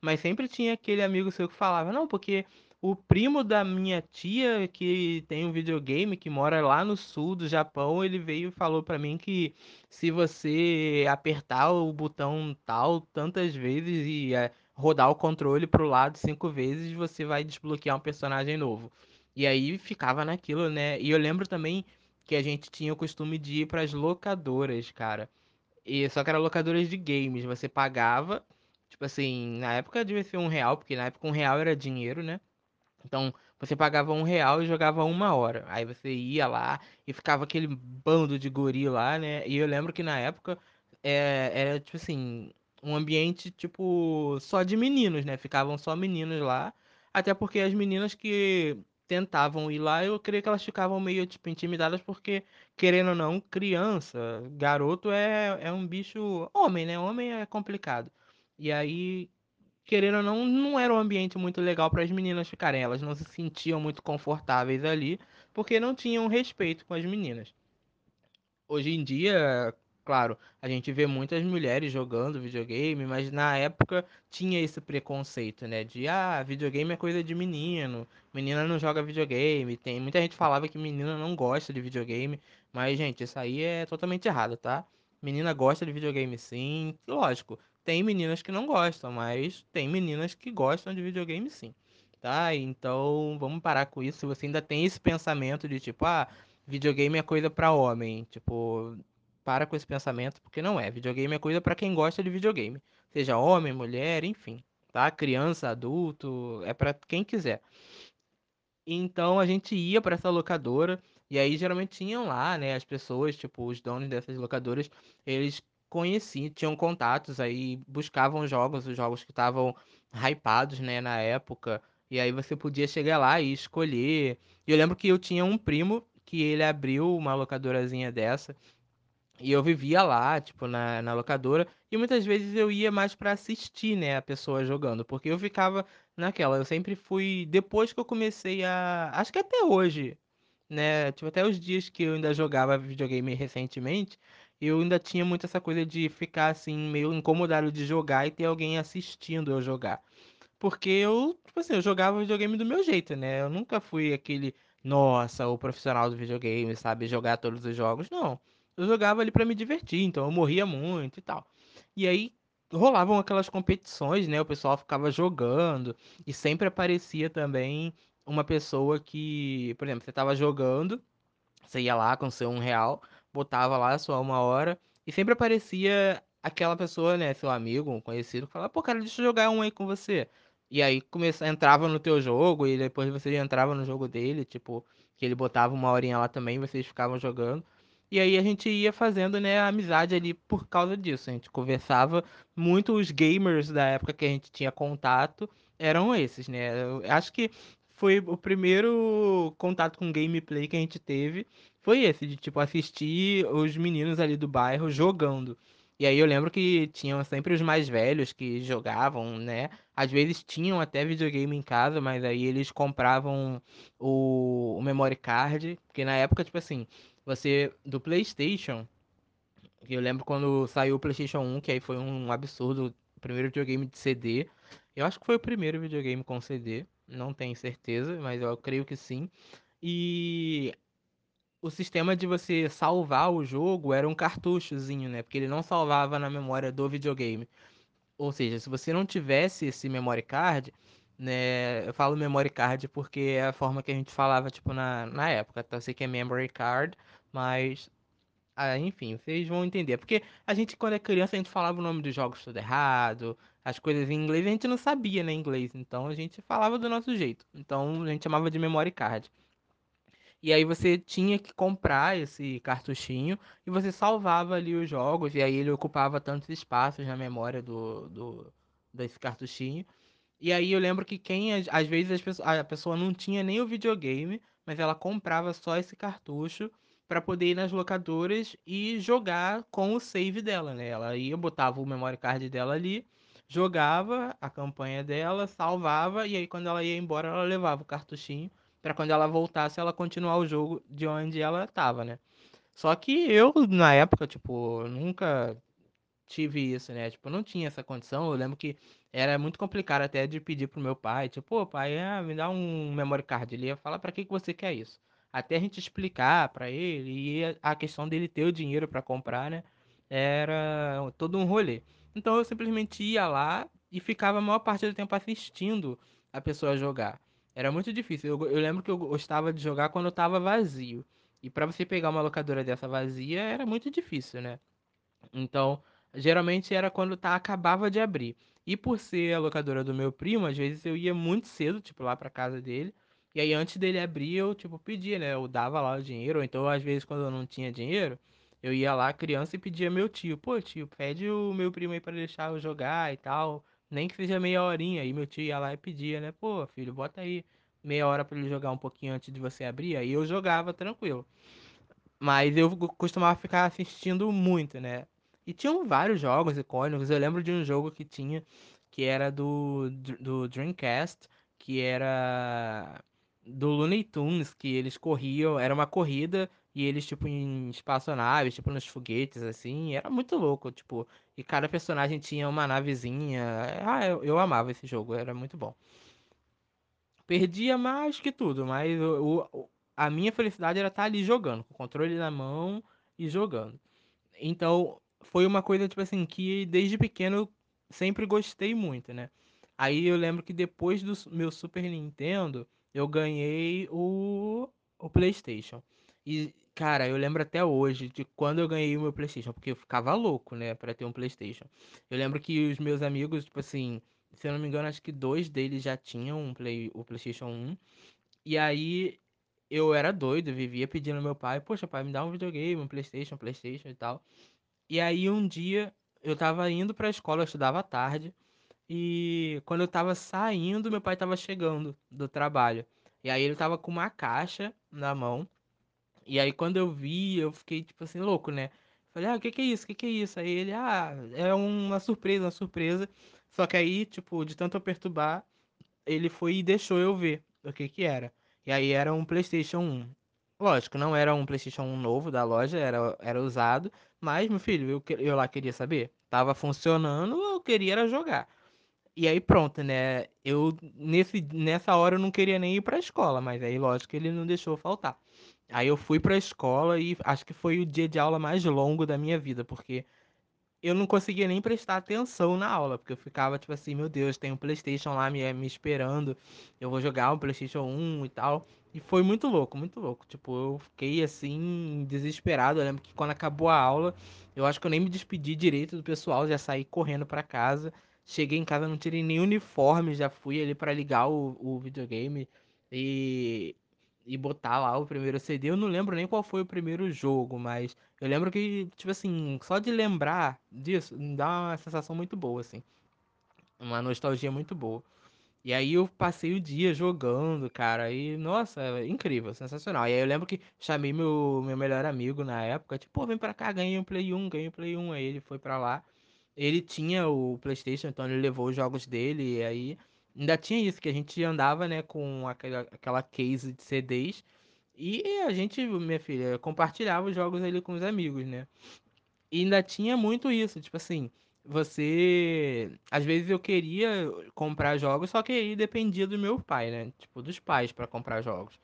mas sempre tinha aquele amigo seu que falava, não, porque o primo da minha tia, que tem um videogame, que mora lá no sul do Japão, ele veio e falou pra mim que se você apertar o botão tal tantas vezes e é, rodar o controle pro lado cinco vezes, você vai desbloquear um personagem novo. E aí ficava naquilo, né? E eu lembro também que a gente tinha o costume de ir pras locadoras, cara. E só que eram locadoras de games. Você pagava, tipo assim, na época devia ser um real, porque na época um real era dinheiro, né? Então, você pagava um real e jogava uma hora. Aí você ia lá e ficava aquele bando de guri lá, né? E eu lembro que na época é, era, tipo assim, um ambiente, tipo, só de meninos, né? Ficavam só meninos lá. Até porque as meninas que tentavam ir lá, eu creio que elas ficavam meio, tipo, intimidadas, porque, querendo ou não, criança, garoto é, é um bicho. Homem, né? Homem é complicado. E aí querendo ou não, não era um ambiente muito legal para as meninas ficarem. Elas não se sentiam muito confortáveis ali, porque não tinham respeito com as meninas. Hoje em dia, claro, a gente vê muitas mulheres jogando videogame, mas na época tinha esse preconceito, né? De ah, videogame é coisa de menino, menina não joga videogame. Tem muita gente falava que menina não gosta de videogame, mas gente, isso aí é totalmente errado, tá? Menina gosta de videogame sim, lógico. Tem meninas que não gostam, mas tem meninas que gostam de videogame sim. Tá? Então, vamos parar com isso. Se você ainda tem esse pensamento de tipo, ah, videogame é coisa pra homem. Tipo, para com esse pensamento, porque não é. Videogame é coisa pra quem gosta de videogame. Seja homem, mulher, enfim. Tá? Criança, adulto, é pra quem quiser. Então a gente ia pra essa locadora e aí geralmente tinham lá, né, as pessoas, tipo, os donos dessas locadoras, eles conheciam, tinham contatos aí, buscavam jogos, os jogos que estavam hypados, né, na época. E aí você podia chegar lá e escolher. E eu lembro que eu tinha um primo que ele abriu uma locadorazinha dessa e eu vivia lá, tipo, na, na locadora, e muitas vezes eu ia mais pra assistir, né, a pessoa jogando, porque eu ficava naquela, eu sempre fui, depois que eu comecei a, acho que até hoje, né, tipo, até os dias que eu ainda jogava videogame recentemente, eu ainda tinha muito essa coisa de ficar, assim, meio incomodado de jogar e ter alguém assistindo eu jogar. Porque eu, tipo assim, eu jogava videogame do meu jeito, né? Eu nunca fui aquele, nossa, o profissional do videogame, sabe, jogar todos os jogos. Não. Eu jogava ali pra me divertir, então eu morria muito e tal. E aí rolavam aquelas competições, né? O pessoal ficava jogando e sempre aparecia também uma pessoa que, por exemplo, você tava jogando, você ia lá com seu um real, botava lá sua uma hora e sempre aparecia aquela pessoa, né, seu amigo, um conhecido, que falava, pô, cara, deixa eu jogar um aí com você. E aí começa, entrava no teu jogo e depois você entrava no jogo dele, tipo, que ele botava uma horinha lá também, vocês ficavam jogando. E aí a gente ia fazendo, né, amizade ali por causa disso. A gente conversava muito, os gamers da época que a gente tinha contato eram esses, né? Eu acho que foi o primeiro contato com gameplay que a gente teve, foi esse, de tipo assistir os meninos ali do bairro jogando. E aí eu lembro que tinham sempre os mais velhos que jogavam, né? Às vezes tinham até videogame em casa, mas aí eles compravam o, o memory card, porque na época, tipo assim, você do PlayStation, eu lembro quando saiu o PlayStation 1, que aí foi um absurdo, o primeiro videogame de CD. Eu acho que foi o primeiro videogame com CD, não tenho certeza, mas eu creio que sim. E o sistema de você salvar o jogo era um cartuchozinho, né? Porque ele não salvava na memória do videogame. Ou seja, se você não tivesse esse memory card, né? Eu falo memory card porque é a forma que a gente falava, tipo, na, na época, tá? Eu sei que é memory card, mas Ah, enfim, vocês vão entender. Porque a gente, quando é criança, a gente falava o nome dos jogos tudo errado, as coisas em inglês, a gente não sabia, né, inglês. Então a gente falava do nosso jeito. Então a gente chamava de memory card. E aí você tinha que comprar esse cartuchinho e você salvava ali os jogos, e aí ele ocupava tantos espaços na memória do, do desse cartuchinho. E aí eu lembro que quem, às vezes a pessoa não tinha nem o videogame, mas ela comprava só esse cartucho para poder ir nas locadoras e jogar com o save dela, né? Ela ia, botava o memory card dela ali, jogava a campanha dela, salvava e aí quando ela ia embora ela levava o cartuchinho para quando ela voltasse ela continuar o jogo de onde ela tava, né? Só que eu na época, tipo, nunca tive isso, né? Tipo, não tinha essa condição. Eu lembro que era muito complicado até de pedir pro meu pai, tipo, pô, pai, ah, me dá um memory card. Ele ia falar pra que que você quer isso? Até a gente explicar pra ele e a questão dele ter o dinheiro pra comprar, né? Era todo um rolê. Então eu simplesmente ia lá e ficava a maior parte do tempo assistindo a pessoa jogar. Era muito difícil. Eu, eu lembro que eu gostava de jogar quando eu tava vazio. E pra você pegar uma locadora dessa vazia era muito difícil, né? Então, geralmente era quando tá, acabava de abrir. E por ser a locadora do meu primo, às vezes eu ia muito cedo, tipo, lá pra casa dele. E aí, antes dele abrir, eu, tipo, pedia, né? Eu dava lá o dinheiro. Ou então, às vezes, quando eu não tinha dinheiro, eu ia lá, criança, e pedia meu tio. Pô, tio, pede o meu primo aí pra deixar eu jogar e tal. Nem que seja meia horinha. Aí meu tio ia lá e pedia, né? Pô, filho, bota aí meia hora pra ele jogar um pouquinho antes de você abrir. Aí eu jogava tranquilo. Mas eu co- costumava ficar assistindo muito, né? E tinham vários jogos icônicos. Eu lembro de um jogo que tinha, que era do, do Dreamcast, que era do Looney Tunes, que eles corriam, era uma corrida e eles, tipo, em espaçonaves, tipo, nos foguetes, assim. Era muito louco, tipo, e cada personagem tinha uma navezinha. Ah, eu, eu amava esse jogo, era muito bom. Perdia mais que tudo, mas o, o- a minha felicidade era estar ali jogando, com o controle na mão e jogando. Então, foi uma coisa, tipo assim, que desde pequeno sempre gostei muito, né? Aí eu lembro que depois do meu Super Nintendo, eu ganhei o, o PlayStation. E, cara, eu lembro até hoje de quando eu ganhei o meu PlayStation, porque eu ficava louco, né, pra ter um PlayStation. Eu lembro que os meus amigos, tipo assim, se eu não me engano, acho que dois deles já tinham um Play, o PlayStation 1. E aí eu era doido, vivia pedindo ao meu pai, poxa, pai, me dá um videogame, um PlayStation, um PlayStation e tal. E aí um dia eu tava indo pra escola, eu estudava à tarde, e quando eu tava saindo, meu pai tava chegando do trabalho. E aí ele tava com uma caixa na mão, e aí quando eu vi, eu fiquei tipo assim, louco, né? Falei, ah, o que que é isso? O que que é isso? Aí ele, ah, é uma surpresa, uma surpresa. Só que aí, tipo, de tanto eu perturbar, ele foi e deixou eu ver o que que era. E aí era um PlayStation 1. Lógico, não era um PlayStation 1 novo da loja, era, era usado. Mas, meu filho, eu, eu lá queria saber. Tava funcionando, eu queria era jogar. E aí pronto, né? Eu, nesse, nessa hora eu não queria nem ir pra escola, mas aí, lógico, ele não deixou faltar. Aí eu fui pra escola e acho que foi o dia de aula mais longo da minha vida, porque eu não conseguia nem prestar atenção na aula, porque eu ficava tipo assim, meu Deus, tem um PlayStation lá me, me esperando, eu vou jogar um PlayStation 1 e tal. E foi muito louco, muito louco. Tipo, eu fiquei assim, desesperado. Eu lembro que quando acabou a aula, eu acho que eu nem me despedi direito do pessoal, já saí correndo pra casa. Cheguei em casa, não tirei nem uniforme, já fui ali pra ligar o, o videogame e, e botar lá o primeiro CD. Eu não lembro nem qual foi o primeiro jogo, mas. Eu lembro que, tipo assim, só de lembrar disso, dá uma sensação muito boa, assim. Uma nostalgia muito boa. E aí eu passei o dia jogando, cara, e, nossa, é incrível, sensacional. E aí eu lembro que chamei meu, meu melhor amigo na época, tipo, vem pra cá, ganhei um Play 1, ganhei um Play 1. Aí ele foi pra lá. Ele tinha o PlayStation, então ele levou os jogos dele, e aí ainda tinha isso, que a gente andava, né, com aquela, aquela case de CDs, e a gente, minha filha, compartilhava os jogos ali com os amigos, né? E ainda tinha muito isso, tipo assim, você. Às vezes eu queria comprar jogos, só que aí dependia do meu pai, né? Tipo, dos pais pra comprar jogos.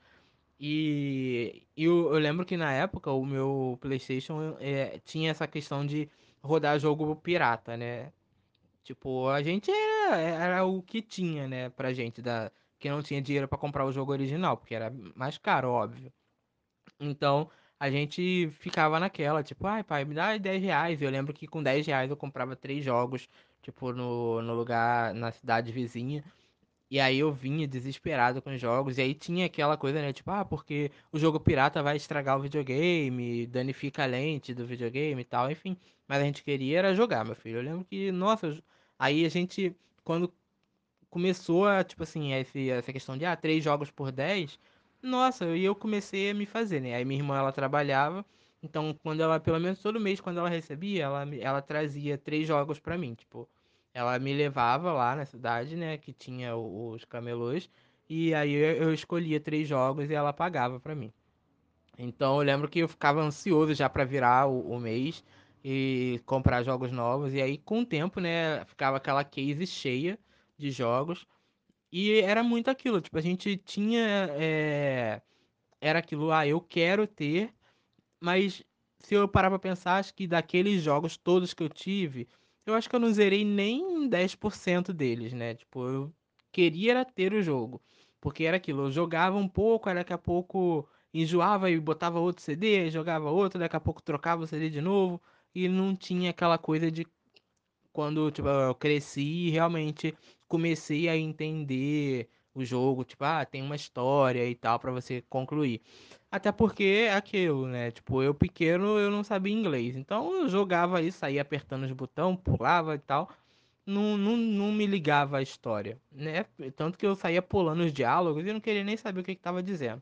E, e eu, eu lembro que na época o meu PlayStation é, tinha essa questão de rodar jogo pirata, né? Tipo, a gente era, era o que tinha, né, pra gente, da, que não tinha dinheiro pra comprar o jogo original, porque era mais caro, óbvio. Então, a gente ficava naquela, tipo, ai, pai, me dá 10 reais. Eu lembro que com 10 reais eu comprava três jogos, tipo, no, no lugar, na cidade vizinha. E aí eu vinha desesperado com os jogos. E aí tinha aquela coisa, né? Tipo, ah, porque o jogo pirata vai estragar o videogame, danifica a lente do videogame e tal, enfim. Mas a gente queria era jogar, meu filho. Eu lembro que, nossa, aí a gente, quando começou a, tipo assim, esse, essa questão de, ah, três jogos por 10 nossa, e eu comecei a me fazer, né? Aí minha irmã, ela trabalhava, então quando ela, pelo menos todo mês, quando ela recebia, ela, ela trazia três jogos pra mim, tipo, ela me levava lá na cidade, né, que tinha os camelôs, e aí eu, escolhia três jogos e ela pagava pra mim. Então eu lembro que eu ficava ansioso já pra virar o, o mês e comprar jogos novos, e aí com o tempo, né, ficava aquela case cheia de jogos, e era muito aquilo, tipo, a gente tinha. é, Era aquilo, ah, eu quero ter, mas se eu parar pra pensar, acho que daqueles jogos todos que eu tive, eu acho que eu não zerei nem 10% deles, né? Tipo, eu queria ter o jogo. Porque era aquilo, eu jogava um pouco, aí daqui a pouco enjoava e botava outro CD, jogava outro, daqui a pouco trocava o CD de novo, e não tinha aquela coisa de quando, tipo, eu cresci e realmente comecei a entender o jogo, tipo, ah, tem uma história e tal pra você concluir. Até porque é aquilo, né? Tipo, eu pequeno eu não sabia inglês. Então eu jogava aí, saía apertando os botões, pulava e tal. Não, não, não me ligava à história, né? Tanto que eu saía pulando os diálogos e não queria nem saber o que que tava dizendo.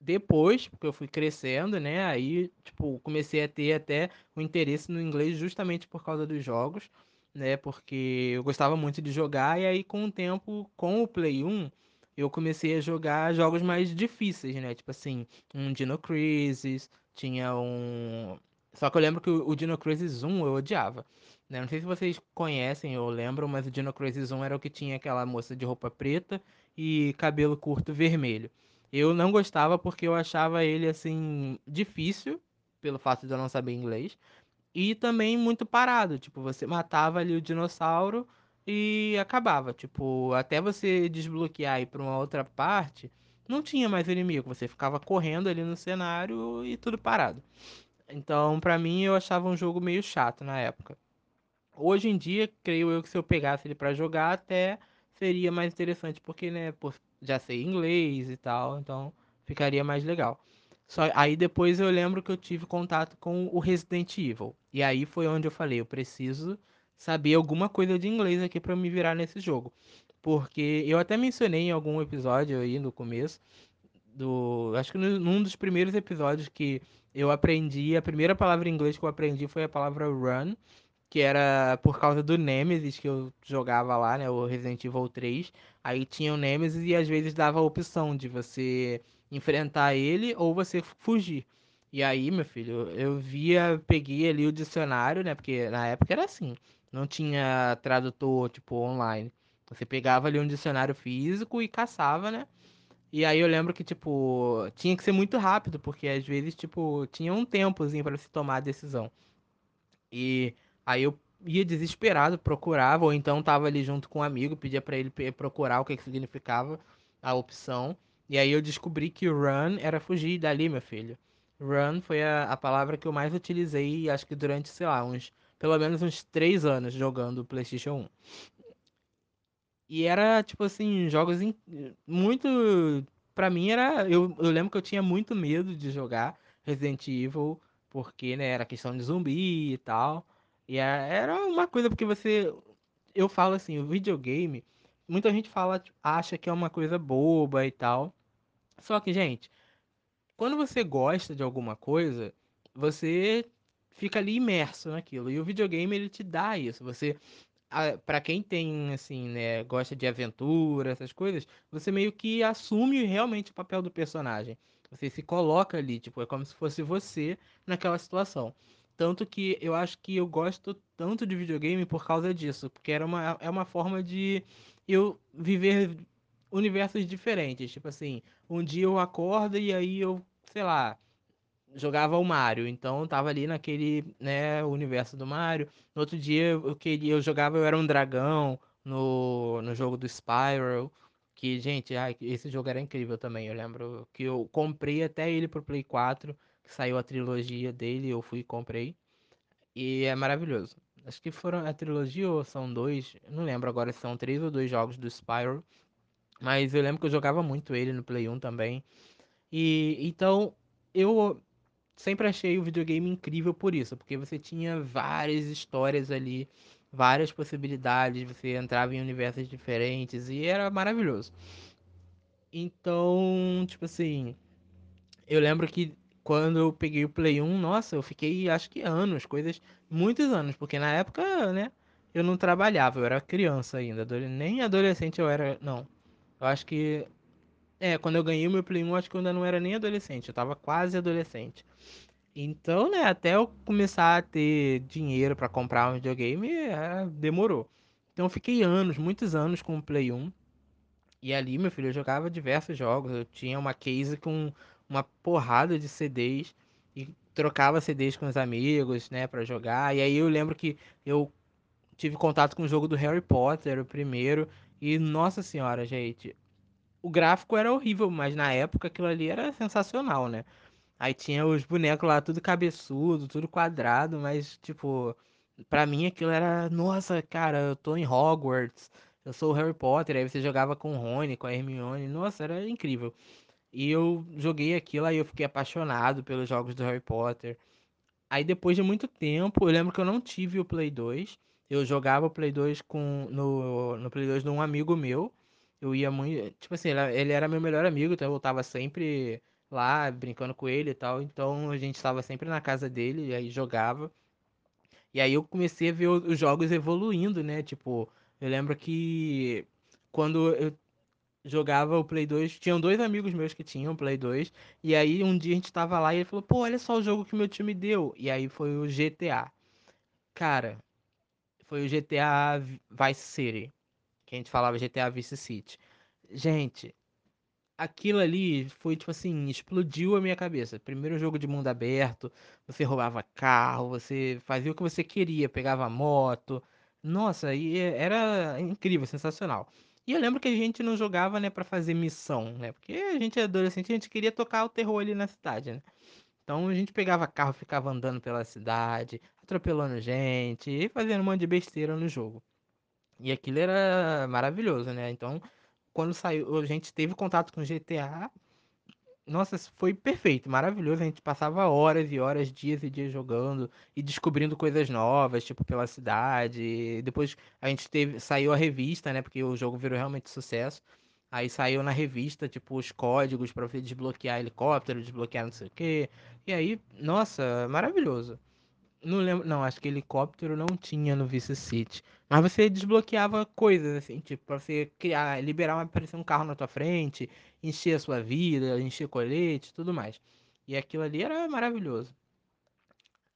Depois, porque eu fui crescendo, né? Aí, tipo, comecei a ter até o interesse no inglês justamente por causa dos jogos, né? Porque eu gostava muito de jogar e aí com o tempo, com o Play 1, eu comecei a jogar jogos mais difíceis, né? Tipo assim, um Dino Crisis, tinha um... Só que eu lembro que o Dino Crisis 1 eu odiava, né? Não sei se vocês conhecem ou lembram, mas o Dino Crisis 1 era o que tinha aquela moça de roupa preta e cabelo curto vermelho. Eu não gostava porque eu achava ele assim difícil, pelo fato de eu não saber inglês, e também muito parado, tipo, você matava ali o dinossauro e acabava, tipo, até você desbloquear e ir para uma outra parte, não tinha mais inimigo, você ficava correndo ali no cenário e tudo parado. Então, pra mim, eu achava um jogo meio chato na época. Hoje em dia, creio eu que se eu pegasse ele pra jogar, até seria mais interessante, porque, né, já sei inglês e tal, então ficaria mais legal. Só aí depois eu lembro que eu tive contato com o Resident Evil. E aí foi onde eu falei, eu preciso saber alguma coisa de inglês aqui pra me virar nesse jogo. Porque eu até mencionei em algum episódio aí no começo do, acho que num dos primeiros episódios que eu aprendi, a primeira palavra em inglês que eu aprendi foi a palavra run que era por causa do Nemesis que eu jogava lá, né, o Resident Evil 3. Aí tinha o Nemesis e às vezes dava a opção de você enfrentar ele ou você fugir. E aí, meu filho, eu via, peguei ali o dicionário, né, porque na época era assim, não tinha tradutor, tipo, online. Você pegava ali um dicionário físico e caçava, né? E aí eu lembro que, tipo, tinha que ser muito rápido, porque às vezes, tipo, tinha um tempozinho para se tomar a decisão. E aí eu ia desesperado, procurava, ou então tava ali junto com um amigo, pedia pra ele procurar o que que significava a opção. E aí eu descobri que run era fugir dali, meu filho. Run foi a, a palavra que eu mais utilizei, acho que durante, sei lá, uns, pelo menos uns três anos jogando PlayStation 1. E era, tipo assim, jogos in- muito. Pra mim era. Eu, eu lembro que eu tinha muito medo de jogar Resident Evil, porque, né, era questão de zumbi e tal. E era uma coisa porque você. Eu falo assim, o videogame, muita gente fala, acha que é uma coisa boba e tal. Só que, gente, quando você gosta de alguma coisa, você fica ali imerso naquilo. E o videogame, ele te dá isso. Você a- pra quem tem, assim, né, gosta de aventura, essas coisas, você meio que assume realmente o papel do personagem. Você se coloca ali, tipo, é como se fosse você naquela situação. Tanto que eu acho que eu gosto tanto de videogame por causa disso, porque era uma, é uma forma de eu viver universos diferentes. Tipo assim, um dia eu acordo e aí eu, sei lá, jogava o Mario, então tava ali naquele, né, universo do Mario. No outro dia eu queria, eu jogava, eu era um dragão no, no jogo do Spyro, Que, gente, ai, esse jogo era incrível também. Eu lembro que eu comprei até ele pro Play 4, que saiu a trilogia dele, eu fui e comprei. E é maravilhoso. Acho que foram a trilogia ou são dois, não lembro agora se são três ou dois jogos do Spyro. Mas eu lembro que eu jogava muito ele no Play 1 também. E então eu sempre achei o videogame incrível por isso, porque você tinha várias histórias ali, várias possibilidades, você entrava em universos diferentes e era maravilhoso. Então, tipo assim, eu lembro que quando eu peguei o Play 1, nossa, eu fiquei acho que anos, coisas, muitos anos, porque na época, né, eu não trabalhava, eu era criança ainda, nem adolescente eu era, não. Eu acho que, é, quando eu ganhei o meu Play 1, acho que eu ainda não era nem adolescente, eu tava quase adolescente. Então, né, até eu começar a ter dinheiro pra comprar um videogame, é, demorou. Então eu fiquei anos, muitos anos com o Play 1. E ali, meu filho, eu jogava diversos jogos. Eu tinha uma case com uma porrada de CDs e trocava CDs com os amigos, né, pra jogar. E aí eu lembro que eu tive contato com o jogo do Harry Potter, o primeiro. E nossa senhora, gente, o gráfico era horrível, mas na época aquilo ali era sensacional, né? Aí tinha os bonecos lá, tudo cabeçudo, tudo quadrado, mas, tipo, pra mim aquilo era, nossa, cara, eu tô em Hogwarts, eu sou o Harry Potter, aí você jogava com o Rony, com a Hermione, nossa, era incrível. E eu joguei aquilo, aí eu fiquei apaixonado pelos jogos do Harry Potter. Aí depois de muito tempo, eu lembro que eu não tive o Play 2. Eu jogava o Play 2 com, no, no Play 2 de um amigo meu. Eu ia muito. Tipo assim, ele era meu melhor amigo, então eu tava sempre lá brincando com ele e tal. Então a gente estava sempre na casa dele, e aí jogava. E aí eu comecei a ver os jogos evoluindo, né? Tipo, eu lembro que quando eu jogava o Play 2, tinham dois amigos meus que tinham Play 2, e aí um dia a gente tava lá e ele falou, pô, olha só o jogo que meu time deu. E aí foi o GTA. Cara, foi o GTA Vice City, que a gente falava GTA Vice City. Gente, aquilo ali foi tipo assim, explodiu a minha cabeça. Primeiro jogo de mundo aberto, você roubava carro, você fazia o que você queria, pegava moto. Nossa, e era incrível, sensacional. E eu lembro que a gente não jogava, né, pra fazer missão, né? Porque a gente é adolescente, a gente queria tocar o terror ali na cidade, né? Então a gente pegava carro, ficava andando pela cidade, atropelando gente e fazendo um monte de besteira no jogo. E aquilo era maravilhoso, né? Então, quando saiu, a gente teve contato com GTA, nossa, foi perfeito, maravilhoso. A gente passava horas e horas, dias e dias jogando e descobrindo coisas novas, tipo, pela cidade. Depois a gente teve, saiu a revista, né? Porque o jogo virou realmente sucesso. Aí saiu na revista, tipo, os códigos pra você desbloquear helicóptero, desbloquear não sei o quê. E aí, nossa, maravilhoso. Não lembro, não, acho que helicóptero não tinha no Vice City. Mas você desbloqueava coisas, assim, tipo, pra você criar, liberar aparecer um carro na tua frente, encher a sua vida, encher colete, tudo mais. E aquilo ali era maravilhoso.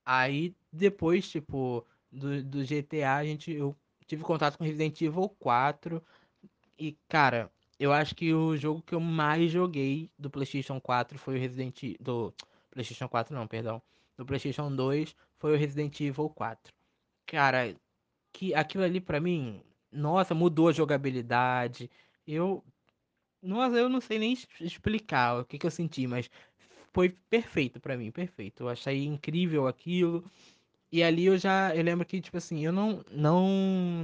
Aí, depois, tipo, do, do GTA, a gente, eu tive contato com Resident Evil 4. E, cara, eu acho que o jogo que eu mais joguei do PlayStation 4 foi o Resident Evil. Do PlayStation 4, não, perdão. Do PlayStation 2 foi o Resident Evil 4. Cara, que aquilo ali pra mim, nossa, mudou a jogabilidade. Eu, nossa, eu não sei nem explicar o que que eu senti, mas foi perfeito pra mim, perfeito. Eu achei incrível aquilo. E ali eu já, eu lembro que, tipo assim, eu não, não,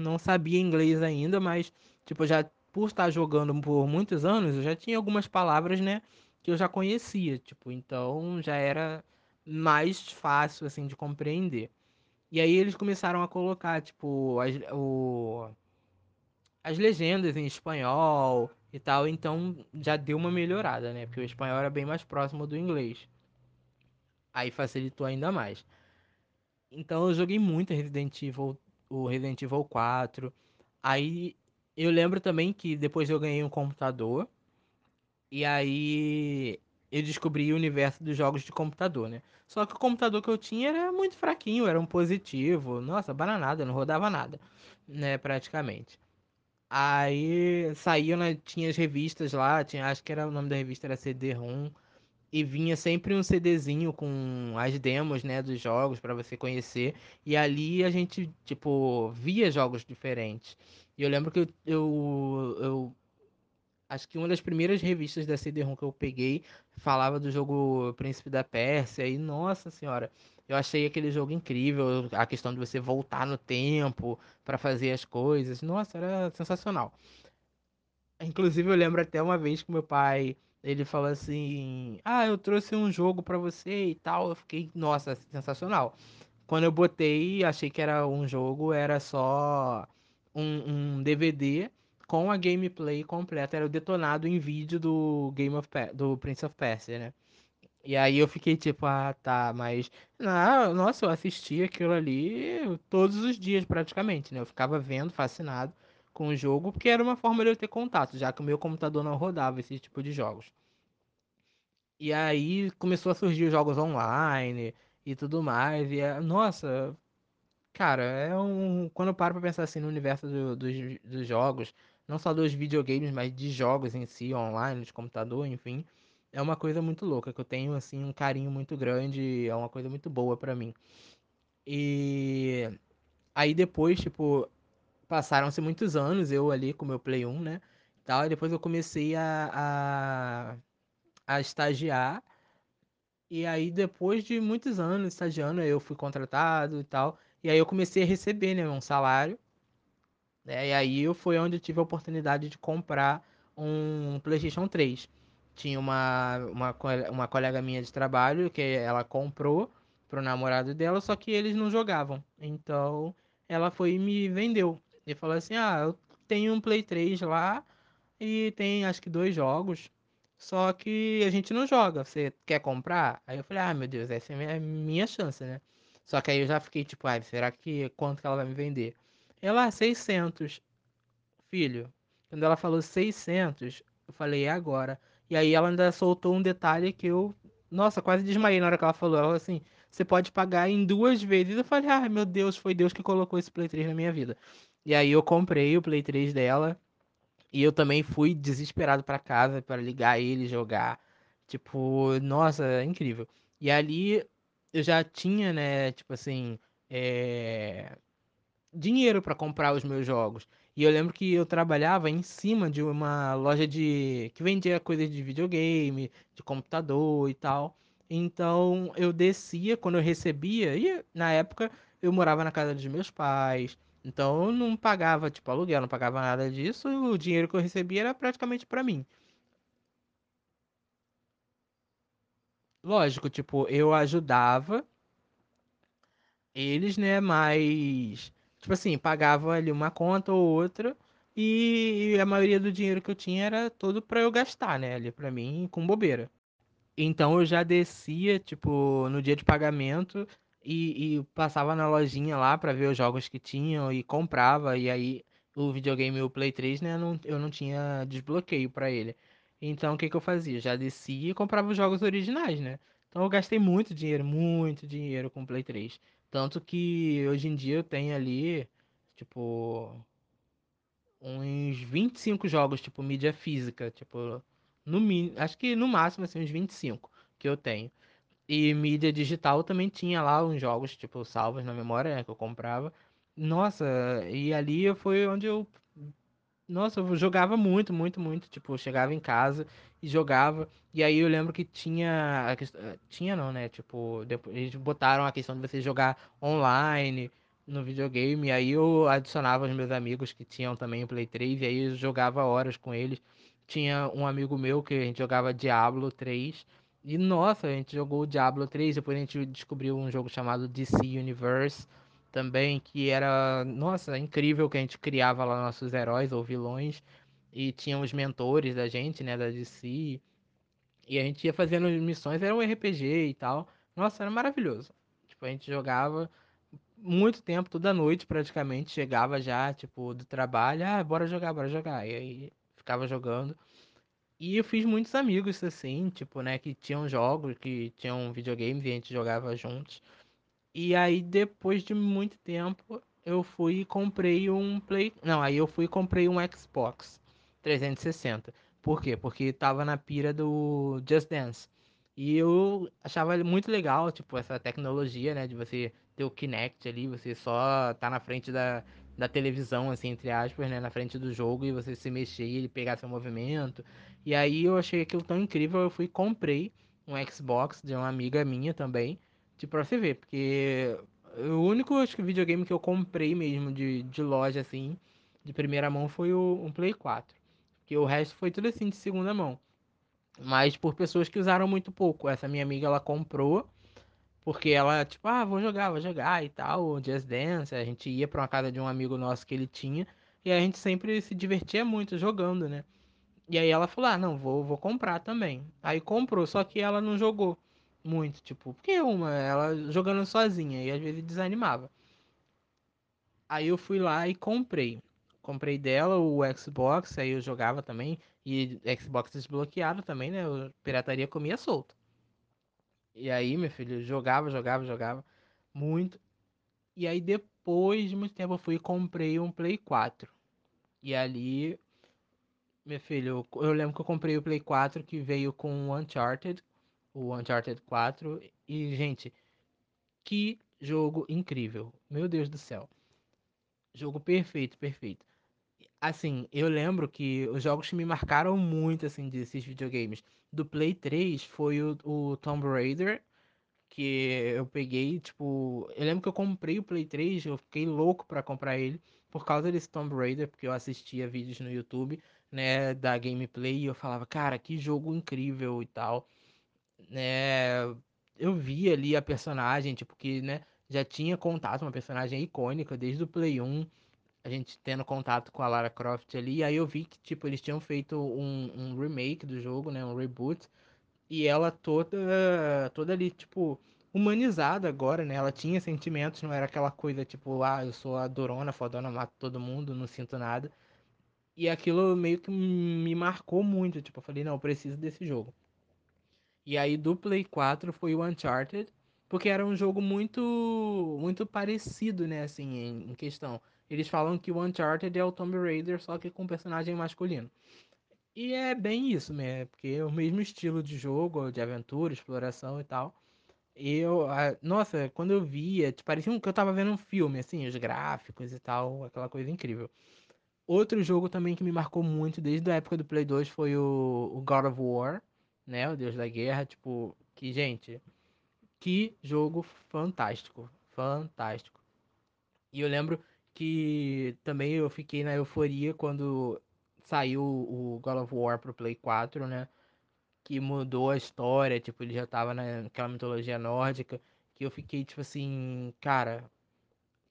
não sabia inglês ainda, mas, tipo, já por estar jogando por muitos anos, eu já tinha algumas palavras, né, que eu já conhecia, tipo, então já era mais fácil, assim, de compreender. E aí eles começaram a colocar, tipo, as, o, as legendas em espanhol e tal, então já deu uma melhorada, né, porque o espanhol era bem mais próximo do inglês. Aí facilitou ainda mais. Então eu joguei muito Resident Evil, o Resident Evil 4. Aí eu lembro também que depois eu ganhei um computador e aí eu descobri o universo dos jogos de computador, né? Só que o computador que eu tinha era muito fraquinho, era um positivo, nossa, bananada, não rodava nada, né, praticamente. Aí saiu, né, tinha as revistas lá, tinha, acho que era o nome da revista era CD-ROM. E vinha sempre um CDzinho com as demos, né, dos jogos pra você conhecer. E ali a gente, tipo, via jogos diferentes. E eu lembro que eu, eu, eu acho que uma das primeiras revistas da CD-ROM que eu peguei falava do jogo Príncipe da Pérsia e nossa senhora, eu achei aquele jogo incrível, a questão de você voltar no tempo para fazer as coisas. Nossa, era sensacional. Inclusive eu lembro até uma vez que meu pai, ele falou assim: "Ah, eu trouxe um jogo para você e tal". Eu fiquei, nossa, sensacional. Quando eu botei, achei que era um jogo, era só um, um DVD com a gameplay completa, era o detonado em vídeo do Game of Per- do Prince of Persia, né? E aí eu fiquei tipo, ah, tá, mas não, nossa, eu assisti aquilo ali todos os dias praticamente, né? Eu ficava vendo, fascinado com o jogo, porque era uma forma de eu ter contato, já que o meu computador não rodava esse tipo de jogos. E aí começou a surgir os jogos online e tudo mais, e é- nossa, Cara, é um. Quando eu paro pra pensar assim no universo do- dos, dos jogos, não só dos videogames, mas de jogos em si, online, de computador, enfim, é uma coisa muito louca, que eu tenho, assim, um carinho muito grande, é uma coisa muito boa pra mim. E aí depois, tipo, passaram-se muitos anos, eu ali com meu Play 1, né? Tal, e depois eu comecei a, a, a estagiar. E aí, depois de muitos anos estagiando, eu fui contratado e tal. E aí eu comecei a receber, né, um salário. né, e aí foi onde eu tive a oportunidade de comprar um PlayStation 3. Tinha uma, uma, uma colega minha de trabalho que ela comprou pro namorado dela, só que eles não jogavam. Então ela foi e me vendeu. E falou assim: Ah, eu tenho um Play 3 lá e tem acho que dois jogos. Só que a gente não joga. Você quer comprar? Aí eu falei, ah, meu Deus, essa é a minha minha chance, né? Só que aí eu já fiquei tipo, ah, será que quanto que ela vai me vender? Ela, 600 filho. Quando ela falou 600 eu falei, é agora. E aí ela ainda soltou um detalhe que eu, nossa, quase desmaiei na hora que ela falou. Ela falou assim, você pode pagar em duas vezes. Eu falei, ah, meu Deus, foi Deus que colocou esse Play 3 na minha vida. E aí eu comprei o Play 3 dela. E eu também fui desesperado pra casa para ligar ele, jogar. Tipo, nossa, é incrível. E ali eu já tinha, né, tipo assim, é, dinheiro pra comprar os meus jogos. E eu lembro que eu trabalhava em cima de uma loja de que vendia coisas de videogame, de computador e tal. Então eu descia quando eu recebia, e na época eu morava na casa dos meus pais. Então eu não pagava, tipo, aluguel, não pagava nada disso, o dinheiro que eu recebia era praticamente pra mim. Lógico, tipo, eu ajudava eles, né, mas tipo assim, pagava ali uma conta ou outra e a maioria do dinheiro que eu tinha era todo pra eu gastar, né, ali pra mim com bobeira. Então eu já descia, tipo, no dia de pagamento e, e passava na lojinha lá pra ver os jogos que tinham e comprava. E aí o videogame, o Play 3, né, não, eu não tinha desbloqueio pra ele. Então o que que eu fazia? Já descia e comprava os jogos originais, né? Então eu gastei muito dinheiro, muito dinheiro com o Play 3. Tanto que hoje em dia eu tenho ali, tipo, uns 25 jogos, tipo, mídia física, tipo, no mínimo, acho que no máximo, assim, uns 25 que eu tenho. E mídia digital também tinha lá uns jogos, tipo, salvos na memória, né, que eu comprava. Nossa, e ali foi onde eu nossa, eu jogava muito, muito, muito. Tipo, eu chegava em casa e jogava. E aí eu lembro que tinha. a quest- eh, Tinha não, né? Tipo, depois eles botaram a questão de você jogar online no videogame. E aí eu adicionava os meus amigos que tinham também o Play 3. E aí eu jogava horas com eles. Tinha um amigo meu que a gente jogava Diablo 3. E nossa, a gente jogou o Diablo 3. Depois a gente descobriu um jogo chamado DC Universe também, que era, nossa, incrível que a gente criava lá nossos heróis ou vilões e tinha os mentores da gente, né, da DC, e a gente ia fazendo missões, era um RPG e tal. Nossa, era maravilhoso. Tipo, a gente jogava muito tempo, toda noite praticamente, chegava já, tipo, do trabalho, ah, bora jogar, bora jogar. E aí ficava jogando. E eu fiz muitos amigos assim, tipo, né, que tinham jogos, que tinham videogames e a gente jogava juntos. E aí, depois de muito tempo, eu fui e comprei um Play. Não, aí eu fui e comprei um Xbox 360. Por quê? Porque tava na pira do Just Dance. E eu achava muito legal, tipo, essa tecnologia, né? De você ter o Kinect ali, você só tá na frente da, da televisão, assim, entre aspas, né, na frente do jogo e você se mexer e ele pegar seu movimento. E aí eu achei aquilo tão incrível, eu fui comprei um Xbox de uma amiga minha também, tipo, pra você ver, porque o único acho que, videogame que eu comprei mesmo de, de loja, assim, de primeira mão foi o, um Play 4. Porque o resto foi tudo assim de segunda mão. Mas por pessoas que usaram muito pouco. Essa minha amiga, ela comprou porque ela, tipo, ah, vou jogar, vou jogar e tal, Just Dance. A gente ia pra uma casa de um amigo nosso que ele tinha. E a gente sempre se divertia muito jogando, né? E aí ela falou, ah, não, vou, vou comprar também. Aí comprou, só que ela não jogou muito, tipo, porque uma, ela jogando sozinha e às vezes desanimava. Aí eu fui lá e comprei. Comprei dela o Xbox, aí eu jogava também. E Xbox desbloqueado também, né? Pirataria comia solto. E aí, meu filho, jogava, jogava, jogava. Muito. E aí, depois de muito tempo, eu fui e comprei um Play 4. E ali, meu filho, eu, eu lembro que eu comprei o Play 4 que veio com o Uncharted. O Uncharted 4. E, gente, que jogo incrível. Meu Deus do céu. Jogo perfeito, perfeito. Assim, eu lembro que os jogos que me marcaram muito, assim, desses videogames do Play 3 foi o, o Tomb Raider, que eu peguei, tipo... Eu lembro que eu comprei o Play 3, eu fiquei louco pra comprar ele por causa desse Tomb Raider, porque eu assistia vídeos no YouTube, né, da gameplay e eu falava, cara, que jogo incrível e tal, né? Eu vi ali a personagem, tipo, que, né, já tinha contato, uma personagem icônica desde o Play 1, a gente tendo contato com a Lara Croft ali, aí eu vi que, tipo, eles tinham feito um, um remake do jogo, né, um reboot, e ela toda, toda ali, tipo, humanizada agora, né, ela tinha sentimentos, não era aquela coisa, tipo, ah, eu sou a durona, fodona, mato todo mundo, não sinto nada, e aquilo meio que me marcou muito, tipo, eu falei, não, eu preciso desse jogo. E aí do Play 4 foi o Uncharted, porque era um jogo muito muito parecido, né, assim, em, em questão. Eles falam que o Uncharted é o Tomb Raider, só que com personagem masculino. E é bem isso, né? Porque é o mesmo estilo de jogo, de aventura, exploração e tal. E eu, ah, nossa, quando eu via, tipo, parecia um, que eu tava vendo um filme, assim, os gráficos e tal, aquela coisa incrível. Outro jogo também que me marcou muito desde a época do Play 2 foi o, o God of War, né? O Deus da Guerra, tipo, que, gente, que jogo fantástico, fantástico. E eu lembro que também eu fiquei na euforia quando saiu o God of War pro Play 4, né? Que mudou a história, tipo, ele já tava naquela mitologia nórdica, que eu fiquei, tipo assim, cara,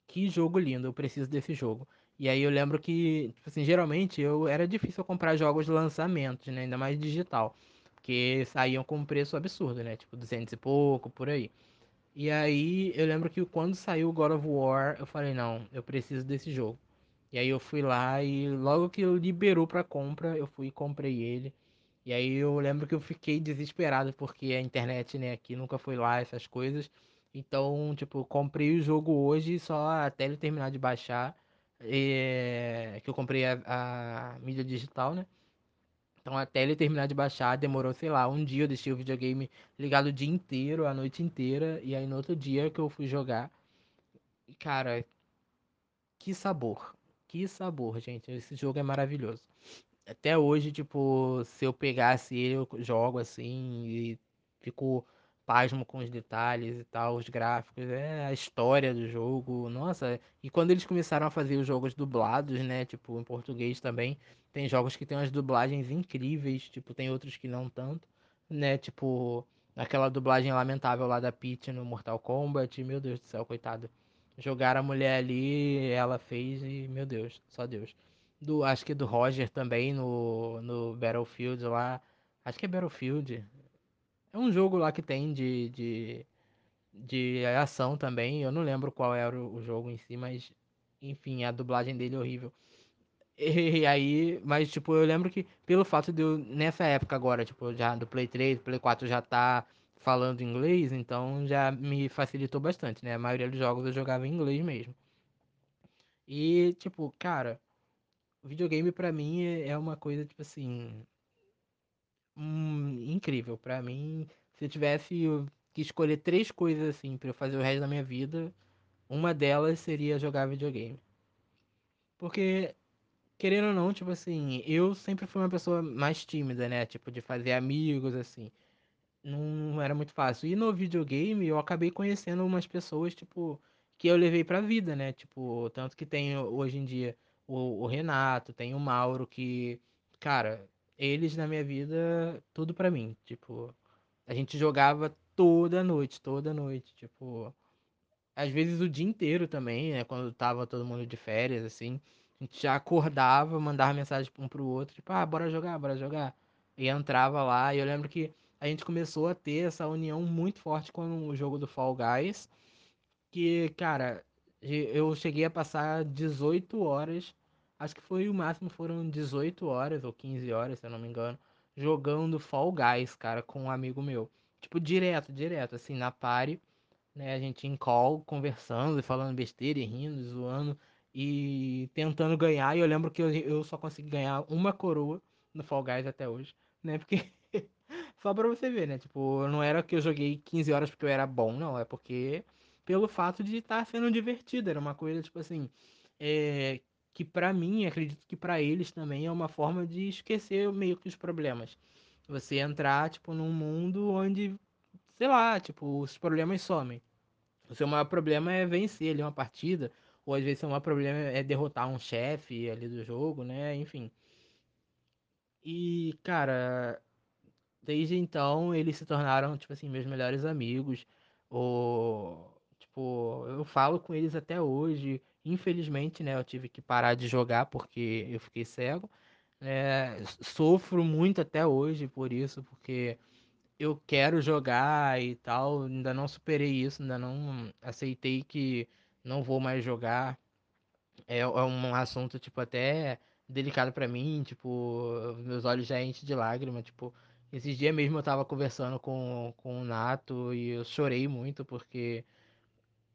que jogo lindo, eu preciso desse jogo. E aí eu lembro que, tipo assim, geralmente eu era difícil comprar jogos de lançamento, né? Ainda mais digital. Porque saíam com um preço absurdo, né? Tipo, 200 e pouco, por aí. E aí eu lembro que quando saiu God of War, eu falei, não, eu preciso desse jogo. E aí eu fui lá e logo que liberou pra compra, eu fui e comprei ele. E aí eu lembro que eu fiquei desesperado porque a internet, né, aqui nunca foi lá, essas coisas. Então, tipo, comprei o jogo hoje só até ele terminar de baixar. É... Que eu comprei a, a mídia digital, né? Então, até ele terminar de baixar, demorou, sei lá, um dia. Eu deixei o videogame ligado o dia inteiro, a noite inteira. E aí, no outro dia que eu fui jogar. E, cara, que sabor. Que sabor, gente. Esse jogo é maravilhoso. Até hoje, tipo, se eu pegasse ele, eu jogo assim e fico pasmo com os detalhes e tal, os gráficos, é a história do jogo. Nossa, e quando eles começaram a fazer os jogos dublados, né, tipo, em português também, tem jogos que tem umas dublagens incríveis, tipo, tem outros que não tanto, né, tipo, aquela dublagem lamentável lá da Peach no Mortal Kombat, meu Deus do céu, coitado. Jogaram a mulher ali, ela fez e, meu Deus, só Deus do, acho que do Roger também no, no Battlefield lá. Acho que é Battlefield. É um jogo lá que tem de, de, de ação também. Eu não lembro qual era o, jogo em si, mas enfim, a dublagem dele é horrível. E aí, mas tipo, eu lembro que pelo fato de eu, nessa época agora, tipo, já do Play 3, Play 4 já tá falando inglês, então já me facilitou bastante, né? A maioria dos jogos eu jogava em inglês mesmo. E, tipo, cara, videogame pra mim é é uma coisa, tipo assim, incrível. Pra mim, se eu tivesse que escolher três coisas assim pra eu fazer o resto da minha vida, uma delas seria jogar videogame. Porque, querendo ou não, tipo assim, eu sempre fui uma pessoa mais tímida, né? Tipo, de fazer amigos, assim. Não era muito fácil. E no videogame eu acabei conhecendo umas pessoas, tipo, que eu levei pra vida, né? Tipo, tanto que tem hoje em dia o, o Renato, tem o Mauro, que, cara, eles na minha vida, tudo pra mim. Tipo, a gente jogava toda noite, toda noite. Tipo, às vezes o dia inteiro também, né? Quando tava todo mundo de férias, assim. A gente já acordava, mandava mensagem um pro outro, tipo, ah, bora jogar, bora jogar. E entrava lá, e eu lembro que a gente começou a ter essa união muito forte com o jogo do Fall Guys, que, cara, eu cheguei a passar 18 horas, acho que foi o máximo, foram 18 horas ou 15 horas, se eu não me engano, jogando Fall Guys, cara, com um amigo meu. Tipo, direto, direto, assim, na party né? A gente em call, conversando, e falando besteira, e rindo, zoando e tentando ganhar. E eu lembro que eu, eu só consegui ganhar uma coroa no Fall Guys até hoje, né? Porque só pra você ver, né? Tipo, não era que eu joguei 15 horas porque eu era bom, não. É porque pelo fato de estar sendo divertido. Era uma coisa, tipo assim, é, que pra mim, acredito que pra eles também é uma forma de esquecer meio que os problemas. Você entrar, tipo, num mundo onde, sei lá, tipo, os problemas somem. O seu maior problema é vencer ali uma partida, ou às vezes o maior problema é derrotar um chefe ali do jogo, né? Enfim. E, cara, desde então eles se tornaram, tipo assim, meus melhores amigos. O, tipo, eu falo com eles até hoje. Infelizmente, né, eu tive que parar de jogar porque eu fiquei cego. né? sofro muito até hoje por isso, porque eu quero jogar e tal, ainda não superei isso, ainda não aceitei que não vou mais jogar. É, é um assunto, tipo, até delicado pra mim, tipo, meus olhos já enchem de lágrima, tipo, esses dias mesmo eu tava conversando com, com o Nato e eu chorei muito porque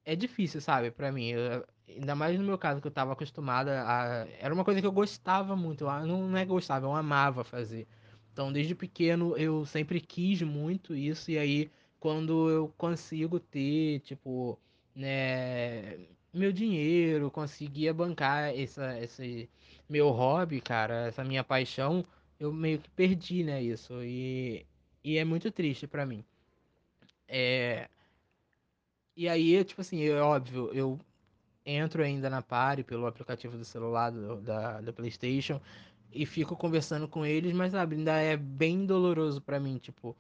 é difícil, sabe, pra mim. Eu- ainda mais no meu caso, que eu tava acostumada a. Era uma coisa que eu gostava muito. Eu não, não é gostava, eu amava fazer. Então, desde pequeno, eu sempre quis muito isso. E aí, quando eu consigo ter, tipo, né, meu dinheiro, conseguia bancar essa, esse meu hobby, cara, essa minha paixão, eu meio que perdi, né, isso. E, e é muito triste pra mim. É. E aí, tipo assim, é óbvio, eu entro ainda na Party pelo aplicativo do celular do, da, da PlayStation e fico conversando com eles, mas sabe, ainda é bem doloroso pra mim, tipo,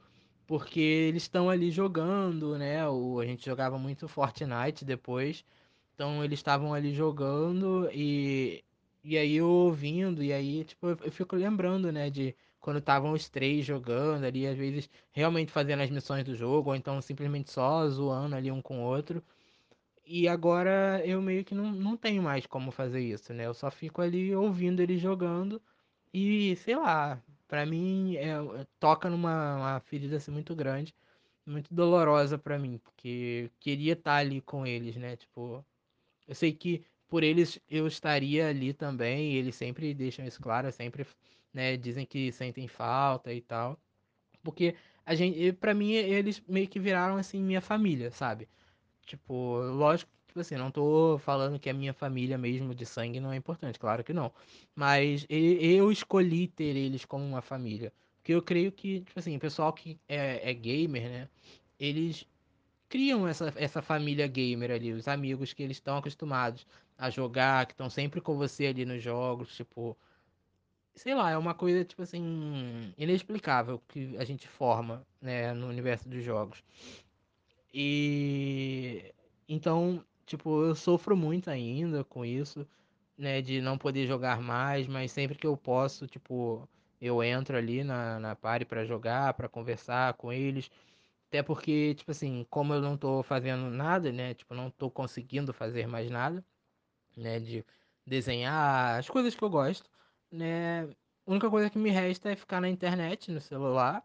porque eles estão ali jogando, né? O, a gente jogava muito Fortnite depois, então eles estavam ali jogando e e aí eu ouvindo e aí, tipo, eu, eu fico lembrando, né, de quando estavam os três jogando ali, às vezes realmente fazendo as missões do jogo, ou então simplesmente só zoando ali um com o outro. E agora eu meio que não, não tenho mais como fazer isso, né? Eu só fico ali ouvindo ele jogando e, sei lá, pra mim é, é- toca numa uma ferida assim muito grande, muito dolorosa pra mim, porque queria estar ali com eles, né? Tipo, eu sei que por eles eu estaria ali também, eles sempre deixam isso claro, sempre, né, dizem que sentem falta e tal, porque a gente, para mim eles meio que viraram assim minha família, sabe? Tipo, lógico que, tipo assim, não tô falando que a minha família mesmo de sangue não é importante, claro que não. Mas eu escolhi ter eles como uma família. Porque eu creio que, tipo assim, o pessoal que é, é gamer, né? Eles criam essa, essa família gamer ali, os amigos que eles estão acostumados a jogar, que estão sempre com você ali nos jogos, tipo, sei lá, é uma coisa, tipo assim, inexplicável que a gente forma, né, no universo dos jogos. E então, tipo, eu sofro muito ainda com isso, né, de não poder jogar mais, mas sempre que eu posso, tipo, eu entro ali na, na party pra jogar, pra conversar com eles. Até porque, tipo assim, como eu não tô fazendo nada, né, tipo, não tô conseguindo fazer mais nada, né, de desenhar as coisas que eu gosto, né, a única coisa que me resta é ficar na internet, no celular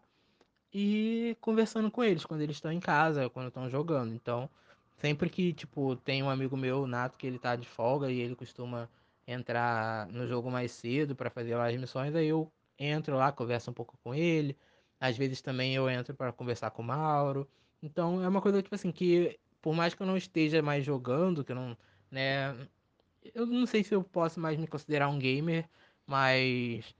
e conversando com eles quando eles estão em casa, quando estão jogando. Então, sempre que, tipo, tem um amigo meu, Nato, que ele tá de folga e ele costuma entrar no jogo mais cedo para fazer lá as missões, aí eu entro lá, converso um pouco com ele. Às vezes também eu entro para conversar com o Mauro. Então, é uma coisa, tipo assim, que por mais que eu não esteja mais jogando, que eu não, né, eu não sei se eu posso mais me considerar um gamer, mas.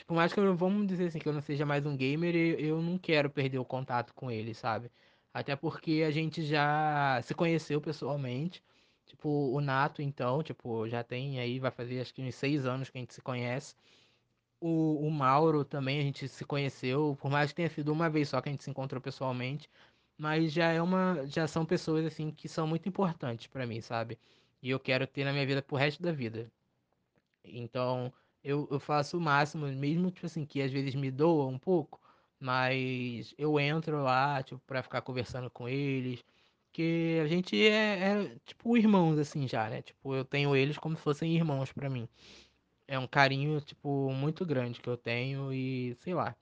Tipo, mais que eu, vamos dizer assim, que eu não seja mais um gamer, eu, não quero perder o contato com ele, sabe? Até porque a gente já se conheceu pessoalmente. Tipo, o Nato, então, tipo, já tem aí, vai fazer acho que uns seis anos que a gente se conhece. O, o Mauro também a gente se conheceu, por mais que tenha sido uma vez só que a gente se encontrou pessoalmente, mas já é uma, já são pessoas assim que são muito importantes pra mim, sabe? E eu quero ter na minha vida pro resto da vida. Então, eu, eu faço o máximo, mesmo tipo assim, que às vezes me doa um pouco, mas eu entro lá, tipo, pra ficar conversando com eles, que a gente é, é tipo irmãos assim já, né? Tipo, eu tenho eles como se fossem irmãos pra mim é um carinho, tipo, muito grande que eu tenho e sei lá.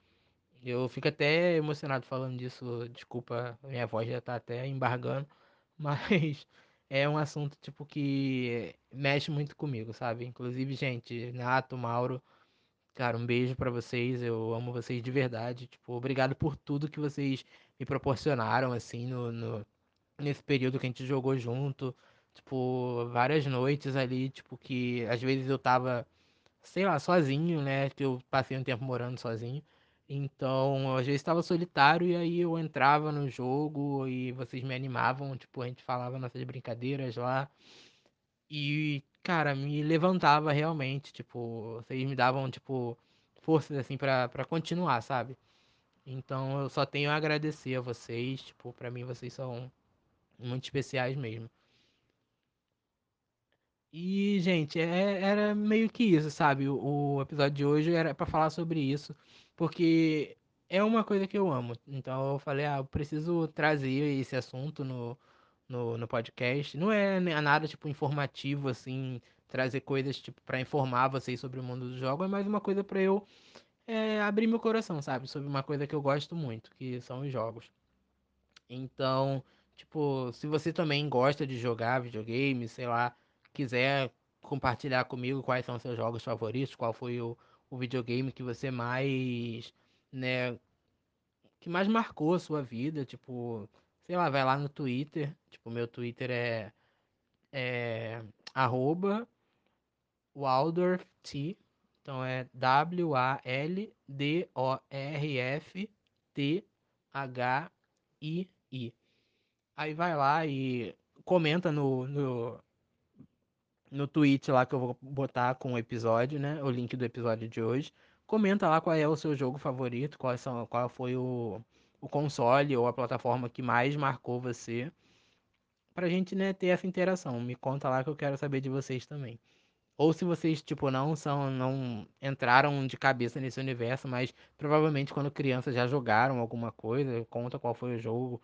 Eu fico até emocionado falando disso. Desculpa, minha voz já tá até embargando, mas é um assunto, tipo, que mexe muito comigo, sabe? Inclusive, gente, Nato, Mauro, cara, um beijo pra vocês. Eu amo vocês de verdade. Tipo, obrigado por tudo que vocês me proporcionaram, assim, no, no nesse período que a gente jogou junto. Tipo, várias noites ali, tipo, que às vezes eu tava sei lá, sozinho, né? Que eu passei um tempo morando sozinho. Então, às vezes estava solitário e aí eu entrava no jogo e vocês me animavam, tipo, a gente falava nossas brincadeiras lá. E, cara, me levantava realmente, tipo, vocês me davam, tipo, forças assim pra, pra continuar, sabe? Então, eu só tenho a agradecer a vocês, tipo, pra mim vocês são muito especiais mesmo. E, gente, é- era meio que isso, sabe? O, o episódio de hoje era pra falar sobre isso, porque é uma coisa que eu amo. Então eu falei, ah, eu preciso trazer esse assunto no, no, no podcast. Não é nada, tipo, informativo, assim, trazer coisas, tipo, pra informar vocês sobre o mundo do jogo, é mais uma coisa pra eu é, abrir meu coração, sabe? Sobre uma coisa que eu gosto muito, que são os jogos. Então, tipo, se você também gosta de jogar videogame, sei lá, quiser compartilhar comigo quais são seus jogos favoritos, qual foi o, o videogame que você mais, né, que mais marcou a sua vida, tipo, sei lá, vai lá no Twitter, tipo, meu Twitter é, é arroba Waldorf T, então é W-A-L-D-O-R-F-T-H-I-I. Aí vai lá e comenta no, no, no tweet lá que eu vou botar com o episódio, né? O link do episódio de hoje. Comenta lá qual é o seu jogo favorito, qual, são, qual foi o, o console ou a plataforma que mais marcou você. Pra gente, né, ter essa interação. Me conta lá que eu quero saber de vocês também. Ou se vocês, tipo, não são, não entraram de cabeça nesse universo, mas provavelmente quando criança já jogaram alguma coisa, conta qual foi o jogo,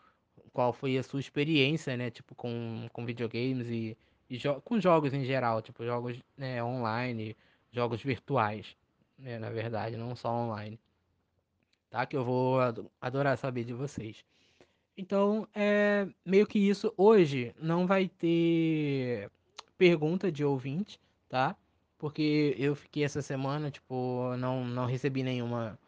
qual foi a sua experiência, né, tipo, com, com videogames e, e jo com jogos em geral, tipo, jogos, né, online, jogos virtuais, né, na verdade, não só online, tá? Que eu vou ado- adorar saber de vocês. Então, é meio que isso. Hoje não vai ter pergunta de ouvinte, tá? Porque eu fiquei essa semana, tipo, não, não recebi nenhuma,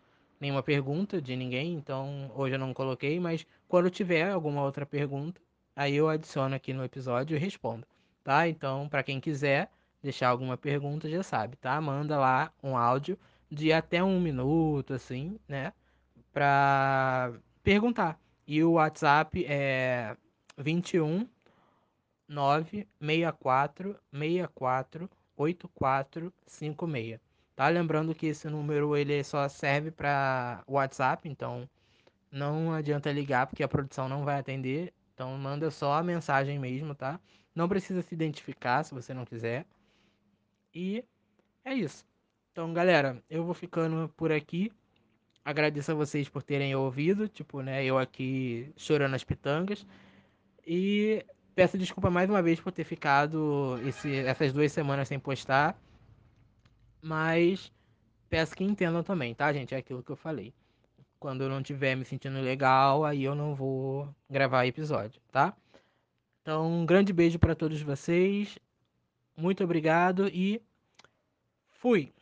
nenhuma pergunta de ninguém, então hoje eu não coloquei, mas quando tiver alguma outra pergunta, aí eu adiciono aqui no episódio e respondo, tá? Então, para quem quiser deixar alguma pergunta, já sabe, tá? Manda lá um áudio de até um minuto, assim, né? Pra perguntar. E o WhatsApp é 21 964 64 8456. Tá? Lembrando que esse número ele só serve para WhatsApp, então não adianta ligar porque a produção não vai atender. Então manda só a mensagem mesmo, tá? Não precisa se identificar se você não quiser. E é isso. Então, galera, eu vou ficando por aqui. Agradeço a vocês por terem ouvido, tipo, né, eu aqui chorando as pitangas. E peço desculpa mais uma vez por ter ficado esse, essas duas semanas sem postar. Mas peço que entendam também, tá, gente? É aquilo que eu falei. Quando eu não estiver me sentindo legal, aí eu não vou gravar episódio, tá? Então, um grande beijo para todos vocês. Muito obrigado e fui!